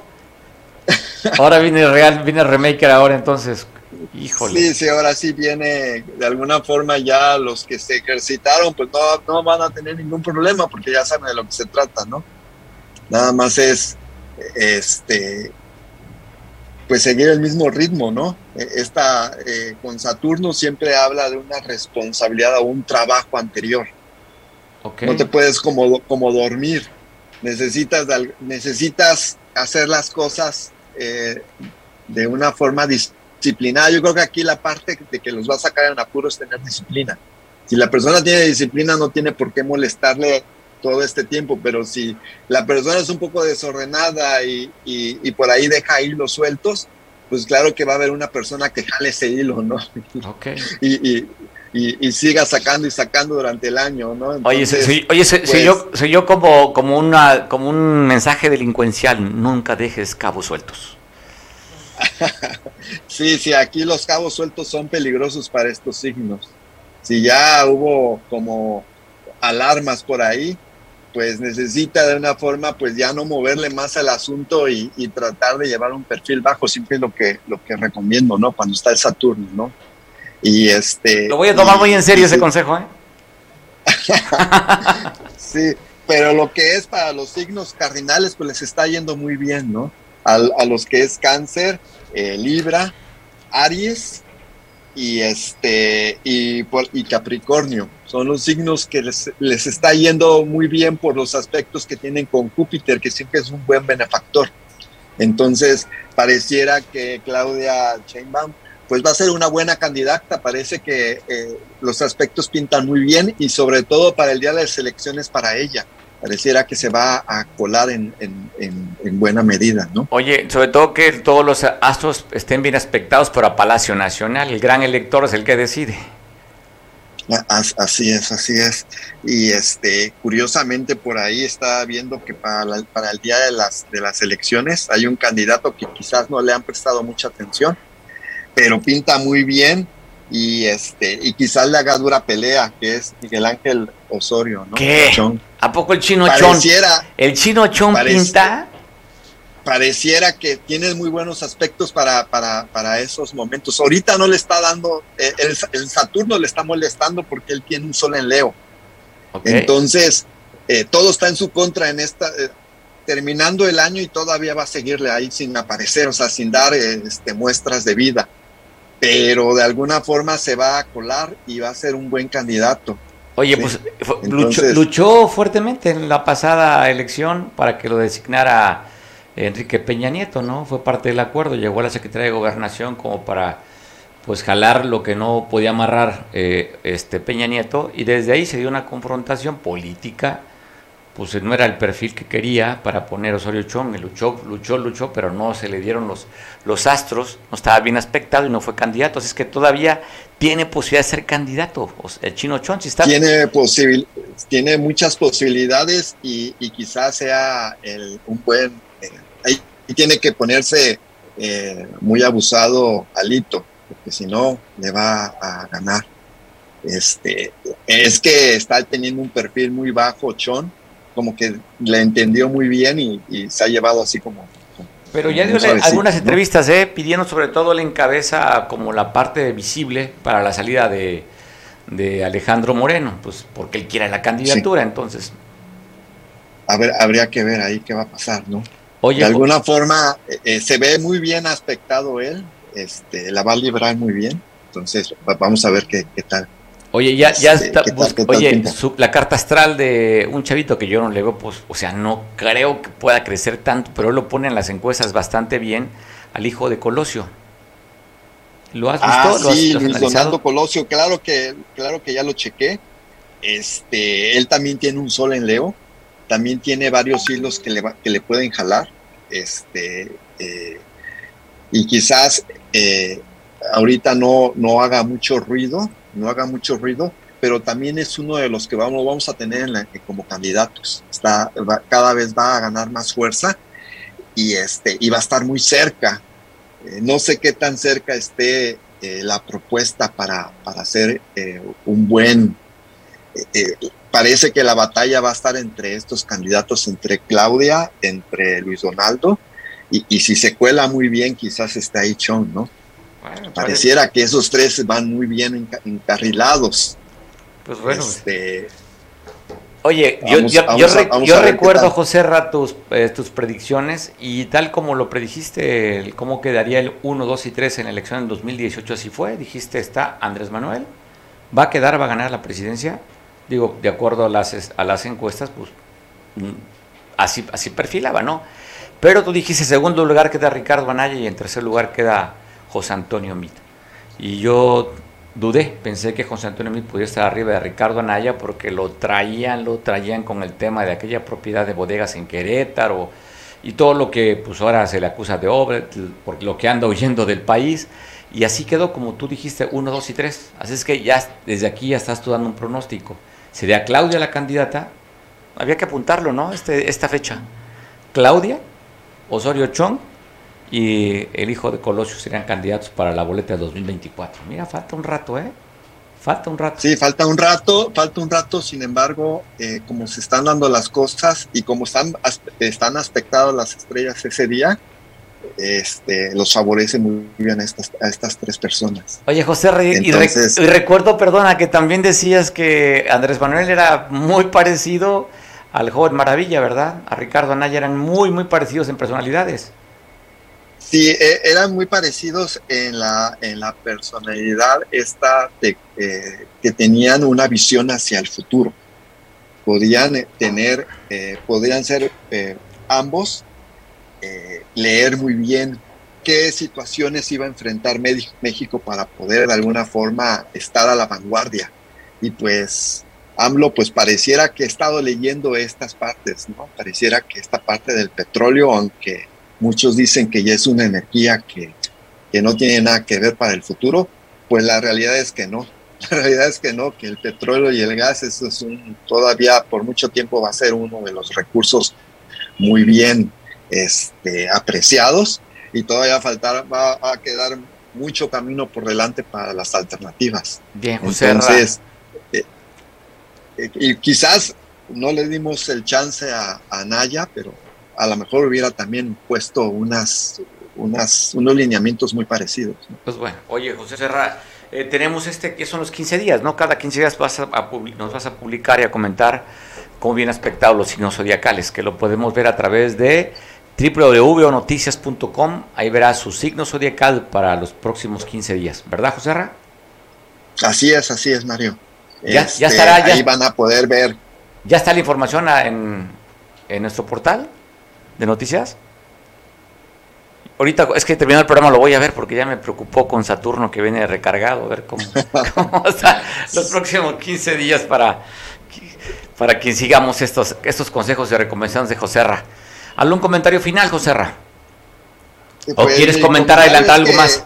Ahora viene real, viene remaker ahora, entonces. Híjole. Sí, sí, ahora sí viene, de alguna forma ya los que se ejercitaron, pues no, no van a tener ningún problema porque ya saben de lo que se trata, ¿no? Nada más es, este, pues seguir el mismo ritmo, ¿no? Eh, Esta, eh, con Saturno siempre habla de una responsabilidad o un trabajo anterior. Ok. No te puedes como, como dormir. Necesitas, necesitas hacer las cosas eh, de una forma disciplinada. Yo creo que aquí la parte de que los va a sacar en apuro es tener disciplina. Si la persona tiene disciplina, no tiene por qué molestarle todo este tiempo, pero si la persona es un poco desordenada y, y- y por ahí deja hilos sueltos, pues claro que va a haber una persona que jale ese hilo, ¿no? Ok. Y, y- y- y siga sacando y sacando durante el año, ¿no? Oye, se- oye, se, se pues- oyó, se oyó como, como, una, como un mensaje delincuencial. Nunca dejes cabos sueltos. Sí, sí, aquí los cabos sueltos son peligrosos para estos signos. Si ya hubo como alarmas por ahí, pues necesita de una forma, pues ya no moverle más al asunto y, y tratar de llevar un perfil bajo, siempre es lo que, lo que recomiendo, ¿no? Cuando está el Saturno, ¿no? Y este... Lo voy a tomar y- muy en serio ese sí, consejo, ¿eh? Sí, pero lo que es para los signos cardinales, pues les está yendo muy bien, ¿no? A los que es cáncer, eh, Libra, Aries y este y Capricornio. Son los signos que les, les está yendo muy bien por los aspectos que tienen con Júpiter, que siempre es un buen benefactor. Entonces, pareciera que Claudia Sheinbaum pues va a ser una buena candidata. Parece que eh, los aspectos pintan muy bien y sobre todo para el día de las elecciones para ella. Pareciera que se va a colar en, en- en- en buena medida, ¿no? Oye, sobre todo que todos los astros estén bien aspectados para Palacio Nacional. El gran elector es el que decide. As- Así es, así es. Y este, curiosamente por ahí está viendo que para, la- para el día de las, de las elecciones hay un candidato que quizás no le han prestado mucha atención, pero pinta muy bien y este, y quizás le haga dura pelea, que es Miguel Ángel Osorio, ¿no? ¿Qué? Chon. ¿A poco el chino chon? Pareciera, ¿El chino chon pinta? pareciera que tiene muy buenos aspectos para, para, para esos momentos. Ahorita no le está dando, eh, el, el Saturno le está molestando porque él tiene un sol en Leo. Entonces, eh, todo está en su contra en esta, eh, terminando el año y todavía va a seguirle ahí sin aparecer, o sea, sin dar eh, este, muestras de vida. Pero de alguna forma se va a colar y va a ser un buen candidato. Oye, Sí. pues luchó, luchó fuertemente en la pasada elección para que lo designara Enrique Peña Nieto, ¿no? Fue parte del acuerdo, llegó a la Secretaría de Gobernación como para pues jalar lo que no podía amarrar eh, este Peña Nieto y desde ahí se dio una confrontación política, pues no era el perfil que quería para poner Osorio Chong, luchó, luchó, luchó, pero no se le dieron los, los astros, no estaba bien aspectado y no fue candidato, así es que todavía tiene posibilidad de ser candidato, o sea, el chino Chong, si está Tiene, posibil tiene muchas posibilidades y, y quizás sea el, un buen... eh, ahí tiene que ponerse eh, muy abusado Alito, porque si no le va a ganar. Este, es que está teniendo un perfil muy bajo, Chon, como que le entendió muy bien y, y se ha llevado así como... Pero ya dio algunas entrevistas, ¿eh? pidiendo sobre todo la encabeza como la parte visible para la salida de, de Alejandro Moreno, pues porque él quiere la candidatura, entonces. A ver, habría que ver ahí qué va a pasar, ¿no? Oye, de alguna forma eh, eh, se ve muy bien aspectado él, este, la va a librar muy bien, entonces va- vamos a ver qué, qué tal. Oye, ya, ya está, oye, la carta astral de un chavito que yo no le veo, pues, o sea, no creo que pueda crecer tanto, pero él lo pone en las encuestas bastante bien al hijo de Colosio. ¿Lo has visto? Ah, sí, Luis Donaldo Colosio, claro que, claro que ya lo chequé. Este, él también tiene un sol en Leo, también tiene varios hilos que le, que le pueden jalar. Este, eh, y quizás eh, ahorita no, no haga mucho ruido, no haga mucho ruido, pero también es uno de los que vamos, a tener como candidatos. Está, cada vez va a ganar más fuerza y, este, y va a estar muy cerca. Eh, no sé qué tan cerca esté eh, la propuesta para, para hacer eh, un buen... parece que la batalla va a estar entre estos candidatos, entre Claudia, entre Luis Donaldo, y, y si se cuela muy bien, quizás esté ahí Chong, ¿no? Pareciera que esos tres van muy bien encarrilados. Pues bueno. Este, Oye, yo, recuerdo, José Ra, tus, eh, tus predicciones y tal como lo predijiste, cómo quedaría el 1, 2 y 3 en la elección del 2018, así fue. Dijiste, está Andrés Manuel, va a quedar, va a ganar la presidencia. Digo, de acuerdo a las, a las encuestas, pues mm, así, así perfilaba, ¿no? Pero tú dijiste, en segundo lugar queda Ricardo Anaya y en tercer lugar queda José Antonio Mit. Y yo dudé, pensé que José Antonio Mit pudiera estar arriba de Ricardo Anaya porque lo traían, lo traían con el tema de aquella propiedad de bodegas en Querétaro y todo lo que pues ahora se le acusa de obra, por lo que anda huyendo del país. Y así quedó, como tú dijiste, uno, dos y tres. Así es que ya desde aquí ya estás tú dando un pronóstico. ¿Sería Claudia la candidata? Había que apuntarlo, ¿no? Este, esta fecha. Claudia, Osorio Chong y el hijo de Colosio serían candidatos para la boleta de 2024. Mira, falta un rato, ¿eh? Falta un rato. Sí, falta un rato, falta un rato, sin embargo, eh, como se están dando las cosas y como están, están aspectadas las estrellas ese día, este, los favorece muy bien a estas, a estas tres personas. Oye, José, y, recuerdo, perdona, que también decías que Andrés Manuel era muy parecido al joven Maravilla, ¿verdad? A Ricardo Anaya eran muy, muy parecidos en personalidades. Sí, e, eran muy parecidos en la, en la personalidad esta de, eh, que tenían una visión hacia el futuro. Podían eh, tener, eh, podían ser ambos, leer muy bien qué situaciones iba a enfrentar México para poder de alguna forma estar a la vanguardia. Y pues AMLO pues pareciera que he estado leyendo estas partes, ¿no? Pareciera que esta parte del petróleo, aunque muchos dicen que ya es una energía que, no tiene nada que ver para el futuro, pues la realidad es que no. La realidad es que no, que el petróleo y el gas, eso es un, todavía por mucho tiempo va a ser uno de los recursos muy bien este, apreciados y todavía faltar, va, a quedar mucho camino por delante para las alternativas. Bien, Entonces, eh, eh, y quizás no le dimos el chance a, a Naya, pero a lo mejor hubiera también puesto unas, unas, unos lineamientos muy parecidos. Pues bueno, oye, José Serra, eh, tenemos este que son los 15 días, ¿no? Cada 15 días vas a, nos vas a publicar y a comentar cómo vienen aspectados los signos zodiacales, que lo podemos ver a través de www.noticias.com. Ahí verás su signo zodiacal para los próximos 15 días, ¿verdad, José Serra? Así es, así es, Mario. Ya, ya estará. Ya, ahí van a poder ver. ¿Ya está la información en, en nuestro portal? De noticias? Ahorita es que terminado el programa lo voy a ver porque ya me preocupó con Saturno que viene recargado, a ver cómo, cómo está los próximos 15 días para, para que sigamos estos, estos consejos de recomendaciones de Joserra. ¿Algún comentario final, Joserra? ¿O pues, quieres comentar, adelantar algo más?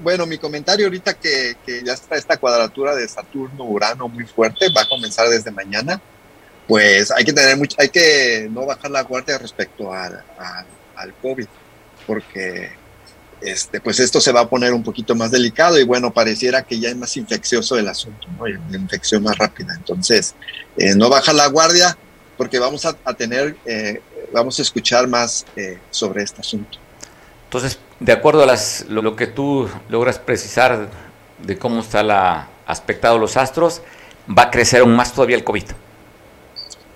Bueno, mi comentario ahorita que, que ya está esta cuadratura de Saturno-Urano muy fuerte, va a comenzar desde mañana pues hay que tener mucho, hay que no bajar la guardia respecto al, al, COVID, porque este, pues esto se va a poner un poquito más delicado y bueno, pareciera que ya es más infeccioso el asunto, ¿no? Una infección más rápida. Entonces, eh, no bajar la guardia porque vamos a, tener, eh, vamos a escuchar más eh, sobre este asunto. Entonces, de acuerdo a las, lo, que tú logras precisar de cómo está la aspectado los astros, va a crecer aún más todavía el COVID.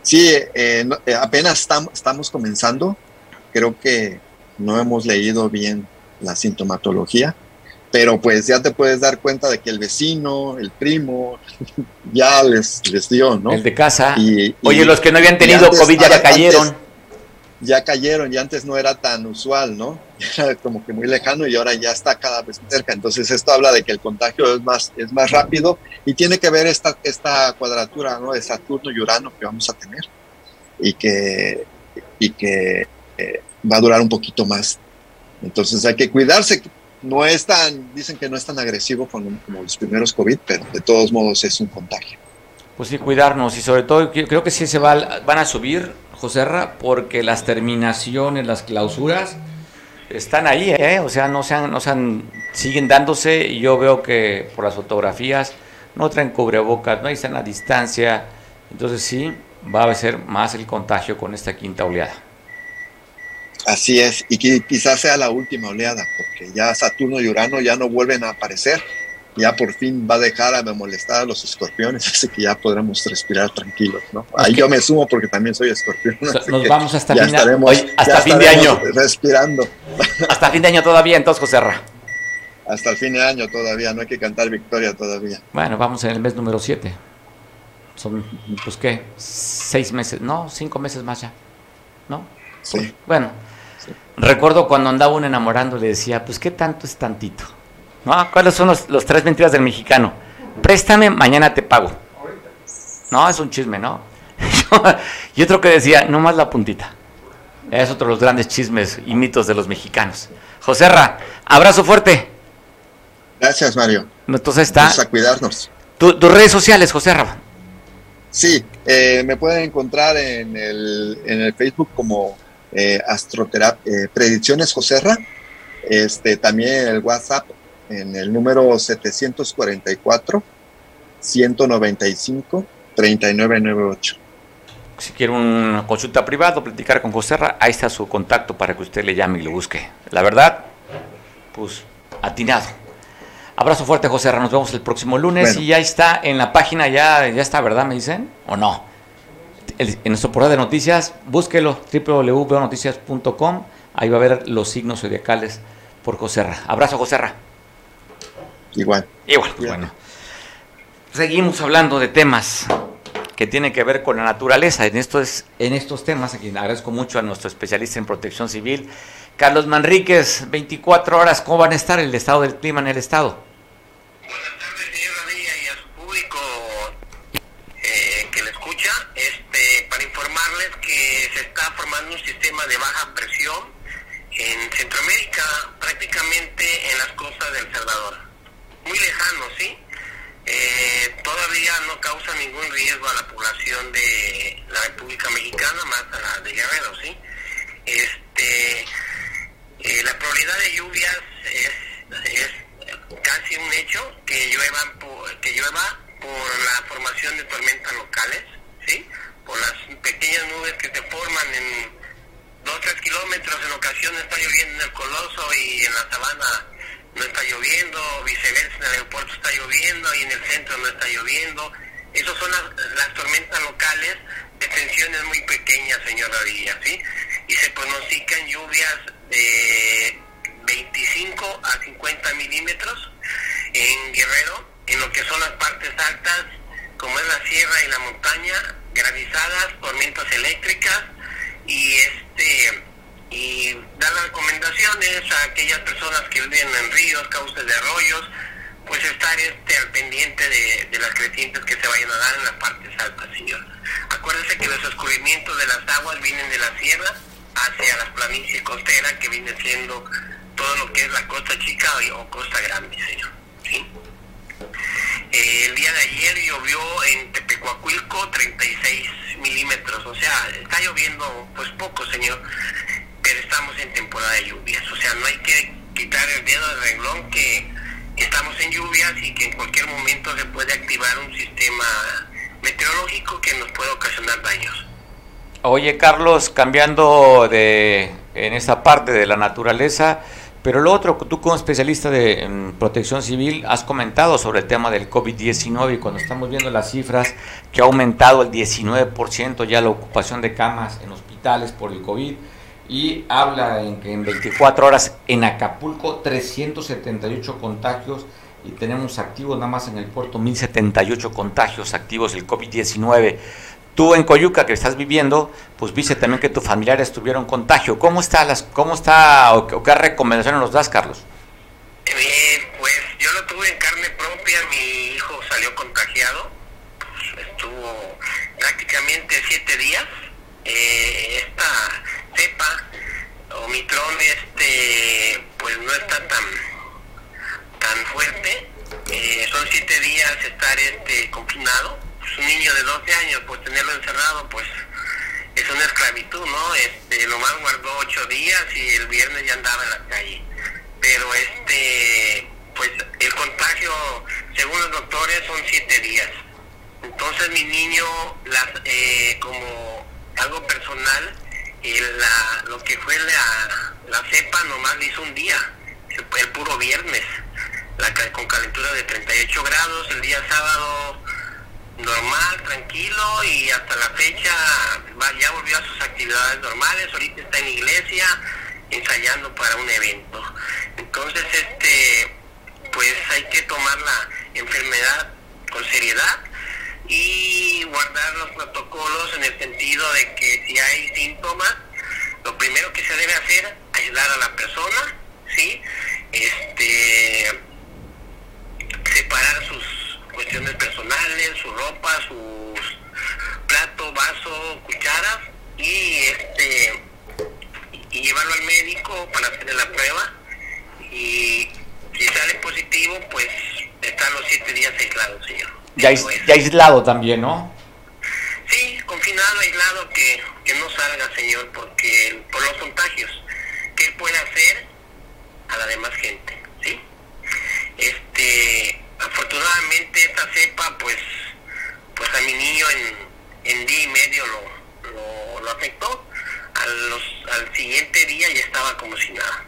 Sí, eh, eh, apenas estamos, comenzando. Creo que no hemos leído bien la sintomatología. pero pues ya te puedes dar cuenta de que el vecino, el primo, ya les, les dio, ¿no? El de casa. Y, Oye, los que no habían tenido COVID ya cayeron. Ya cayeron, y antes no era tan usual, ¿no? Era como que muy lejano y ahora ya está cada vez cerca. Entonces esto habla de que el contagio es más, es más rápido y tiene que ver esta, esta cuadratura, ¿no? De Saturno y Urano que vamos a tener y que, y que eh, va a durar un poquito más. Entonces hay que cuidarse, no es tan, dicen que no es tan agresivo como, como los primeros COVID, pero de todos modos es un contagio. Pues sí, cuidarnos y sobre todo creo que sí se va, van a subir, Joserra, porque las terminaciones, las clausuras están ahí, ¿eh? o sea, no se, han, no se siguen dándose y yo veo que por las fotografías no traen cubrebocas, no están a distancia, entonces sí, va a ser más el contagio con esta quinta oleada. Así es, y quizás sea la última oleada, porque ya Saturno y Urano ya no vuelven a aparecer, ya por fin va a dejar de molestar a los escorpiones, así que ya podremos respirar tranquilos, ¿no? Ahí yo me sumo porque también soy escorpión. Nos vamos hasta, fin, hasta fin de año. Respirando. Hasta fin de año todavía, entonces, José Ra. Hasta el fin de año todavía, no hay que cantar victoria todavía. Bueno, vamos en el mes número 7. Son, pues, ¿qué? Seis meses, no, cinco meses más ya, ¿no? Sí. Bueno, Recuerdo cuando andaba un enamorando, le decía, pues qué tanto es tantito. ¿No? ¿Cuáles son los, tres mentiras del mexicano? Préstame, mañana te pago. No, es un chisme, ¿no? y otro que decía, no más la puntita. Es otro de los grandes chismes y mitos de los mexicanos. José Ra, abrazo fuerte. Gracias, Mario. Entonces está. Vamos a cuidarnos. tus redes sociales, José Ra. Sí, eh, me pueden encontrar en el, en el Facebook como eh, astroterapia, eh, predicciones Joserra, este, también el WhatsApp en el número 744 195 3998. Si quiere una consulta privada o platicar con Joserra, ahí está su contacto para que usted le llame y lo busque. La verdad, pues atinado. Abrazo fuerte, José Nos vemos el próximo lunes y ya está en la página, ya, ya está, ¿verdad? ¿Me dicen? ¿O no? en nuestro portal de noticias, búsquelo, www.noticias.com, ahí va a ver los signos zodiacales por Joserra. Abrazo, Joserra. Igual. Igual, bueno. Seguimos hablando de temas que tienen que ver con la naturaleza. En estos, en estos temas, aquí agradezco mucho a nuestro especialista en protección civil, Carlos Manríquez, 24 horas, ¿cómo van a estar el estado del clima en el estado? de baja presión en Centroamérica, prácticamente en las costas. Lejano, ¿sí? Eh, todavía no causa ningún riesgo a la población de la República Mexicana, más a la de Guerrero, ¿sí? Este, eh, la probabilidad de lluvias es, casi un hecho que lluevan que llueva por la formación de tormentas locales, ¿sí? Por las pequeñas nubes que se forman en dos, tres kilómetros, en ocasiones está lloviendo en el Coloso y en la sabana no está lloviendo, viceversa, en el aeropuerto está lloviendo y en el centro no está lloviendo. Esas son las, tormentas locales de tensiones muy pequeñas, señor Radilla, ¿sí? Y se pronostican lluvias de 25 a 50 milímetros en Guerrero, en lo que son las partes altas, como es la sierra y la montaña, granizadas, tormentas eléctricas, y este y dar las recomendaciones a aquellas personas que viven en ríos, cauces de arroyos, pues estar este al pendiente de, las crecientes que se vayan a dar en las partes altas, señor. Acuérdense que los escurrimientos de las aguas vienen de la sierra hacia las planicies costeras, que viene siendo todo lo que es la costa chica o costa grande, señor. Eh, el día de ayer llovió en Tepecuacuilco 36 milímetros, o sea, está lloviendo pues poco, señor, pero estamos en temporada de lluvias, o sea, no hay que quitar el dedo del renglón que estamos en lluvias y que en cualquier momento se puede activar un sistema meteorológico que nos puede ocasionar daños. Oye, Carlos, cambiando de en esta parte de la naturaleza, pero lo otro, tú como especialista de protección civil has comentado sobre el tema del COVID-19 y cuando estamos viendo las cifras que ha aumentado el 19% ya la ocupación de camas en hospitales por el COVID y habla en que en 24 horas en Acapulco 378 contagios y tenemos activos nada más en el puerto 1078 contagios activos del COVID-19. Tú en Coyuca que estás viviendo, pues viste también que tus familiares tuvieron contagio. ¿Cómo está las cómo está o, qué recomendaciones nos das, Carlos? Bien, pues yo lo tuve en carne propia, mi hijo salió contagiado, pues, estuvo prácticamente siete días. Eh, esta cepa Omicron este pues no está tan tan fuerte. Eh, son siete días estar este confinado. Pues, un niño de 12 años pues tenerlo encerrado pues es una esclavitud no este lo más guardó ocho días y el viernes ya andaba en la calle. Pero este pues el contagio según los doctores son siete días. Entonces mi niño las eh, como algo personal la, lo que fue la, la cepa nomás le hizo un día, el, puro viernes, la, con calentura de 38 grados, el día sábado normal, tranquilo y hasta la fecha ya volvió a sus actividades normales, ahorita está en iglesia ensayando para un evento. Entonces, este, pues hay que tomar la enfermedad con seriedad y guardar los protocolos en el sentido de que si hay síntomas, lo primero que se debe hacer, ayudar a la persona, ¿sí? Este, separar sus cuestiones personales, su ropa, sus plato, vaso, cucharas y este y llevarlo al médico para hacerle la prueba y si sale positivo pues están los siete días aislados señor ya, aislado también, ¿no? Sí, confinado, aislado, que, que no salga, señor, porque por los contagios que él puede hacer a la demás gente, ¿sí? Este, afortunadamente esta cepa, pues, pues a mi niño en, en día y medio lo, lo, lo afectó. A los, al siguiente día ya estaba como si nada.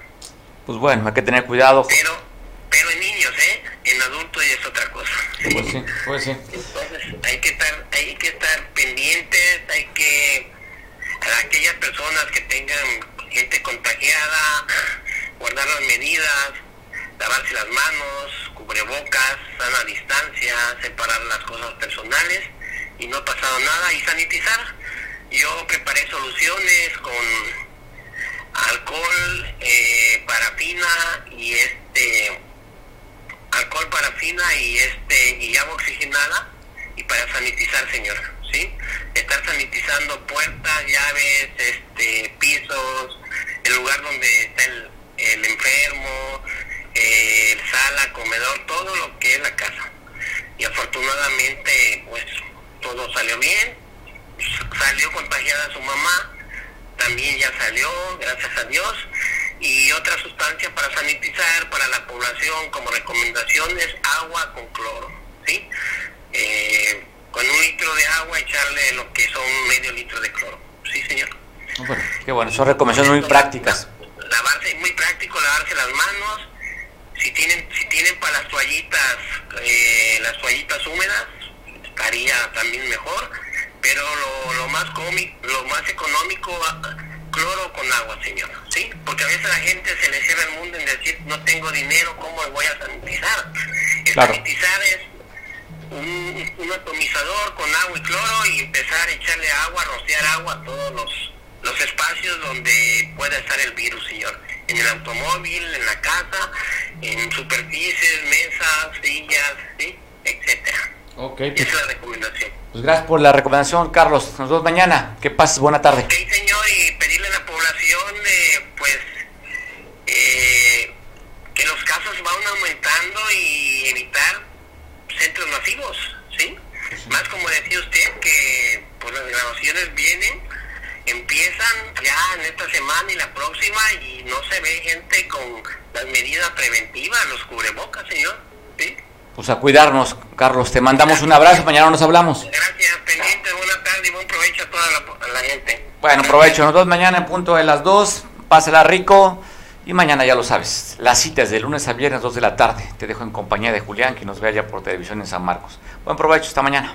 Pues bueno, hay que tener cuidado. Pero en niños, ¿eh? En adultos ya es otra Pues sí, pues sí. Entonces hay que estar, hay que estar pendientes, hay que a aquellas personas que tengan gente contagiada, guardar las medidas, lavarse las manos, cubrebocas, sana distancia, separar las cosas personales y no ha pasado nada y sanitizar. Yo preparé soluciones con alcohol, eh, parafina y este alcohol, parafina y este y agua oxigenada y para sanitizar, señor, ¿sí? Estar sanitizando puertas, llaves, este, pisos, el lugar donde está el, el enfermo, eh, sala, comedor, todo lo que es la casa. Y afortunadamente, pues, todo salió bien. Salió contagiada su mamá, también ya salió, gracias a Dios y otra sustancia para sanitizar para la población como recomendaciones agua con cloro, ¿sí? Eh, con un litro de agua echarle lo que son medio litro de cloro, ¿sí señor? Ah, bueno, qué bueno, son recomendaciones muy prácticas. Lavarse, muy práctico, lavarse las manos, si tienen, si tienen para las toallitas, eh, las toallitas húmedas, estaría también mejor, pero lo, lo más cómico, lo más económico cloro con agua, señor, ¿sí? Porque a veces la gente se le cierra el mundo en decir, no tengo dinero, ¿cómo voy a sanitizar? El sanitizar es un, atomizador con agua y cloro y empezar a echarle agua, rociar agua a todos los, los espacios donde pueda estar el virus, señor. En el automóvil, en la casa, en superficies, mesas, sillas, ¿sí? etcétera. Ok. Esa es la recomendación. Pues gracias por la recomendación, Carlos. Nos vemos mañana. Que pases buena tarde. Sí, señor, y pedirle a la población, eh, pues, eh, que los casos van aumentando y evitar centros masivos, ¿sí? Más como decía usted, que pues las grabaciones vienen, empiezan ya en esta semana y la próxima y no se ve gente con las medidas preventivas, los cubrebocas, señor, ¿sí? Pues a cuidarnos, Carlos. Te mandamos un abrazo, mañana nos hablamos. Gracias, pendiente, buena tarde y buen provecho a toda la, gente. Bueno, provecho. Nos vemos mañana en punto de las 2. Pásela rico. Y mañana ya lo sabes, las citas de lunes a viernes 2 de la tarde. Te dejo en compañía de Julián, que nos vea ya por televisión en San Marcos. Buen provecho, hasta mañana.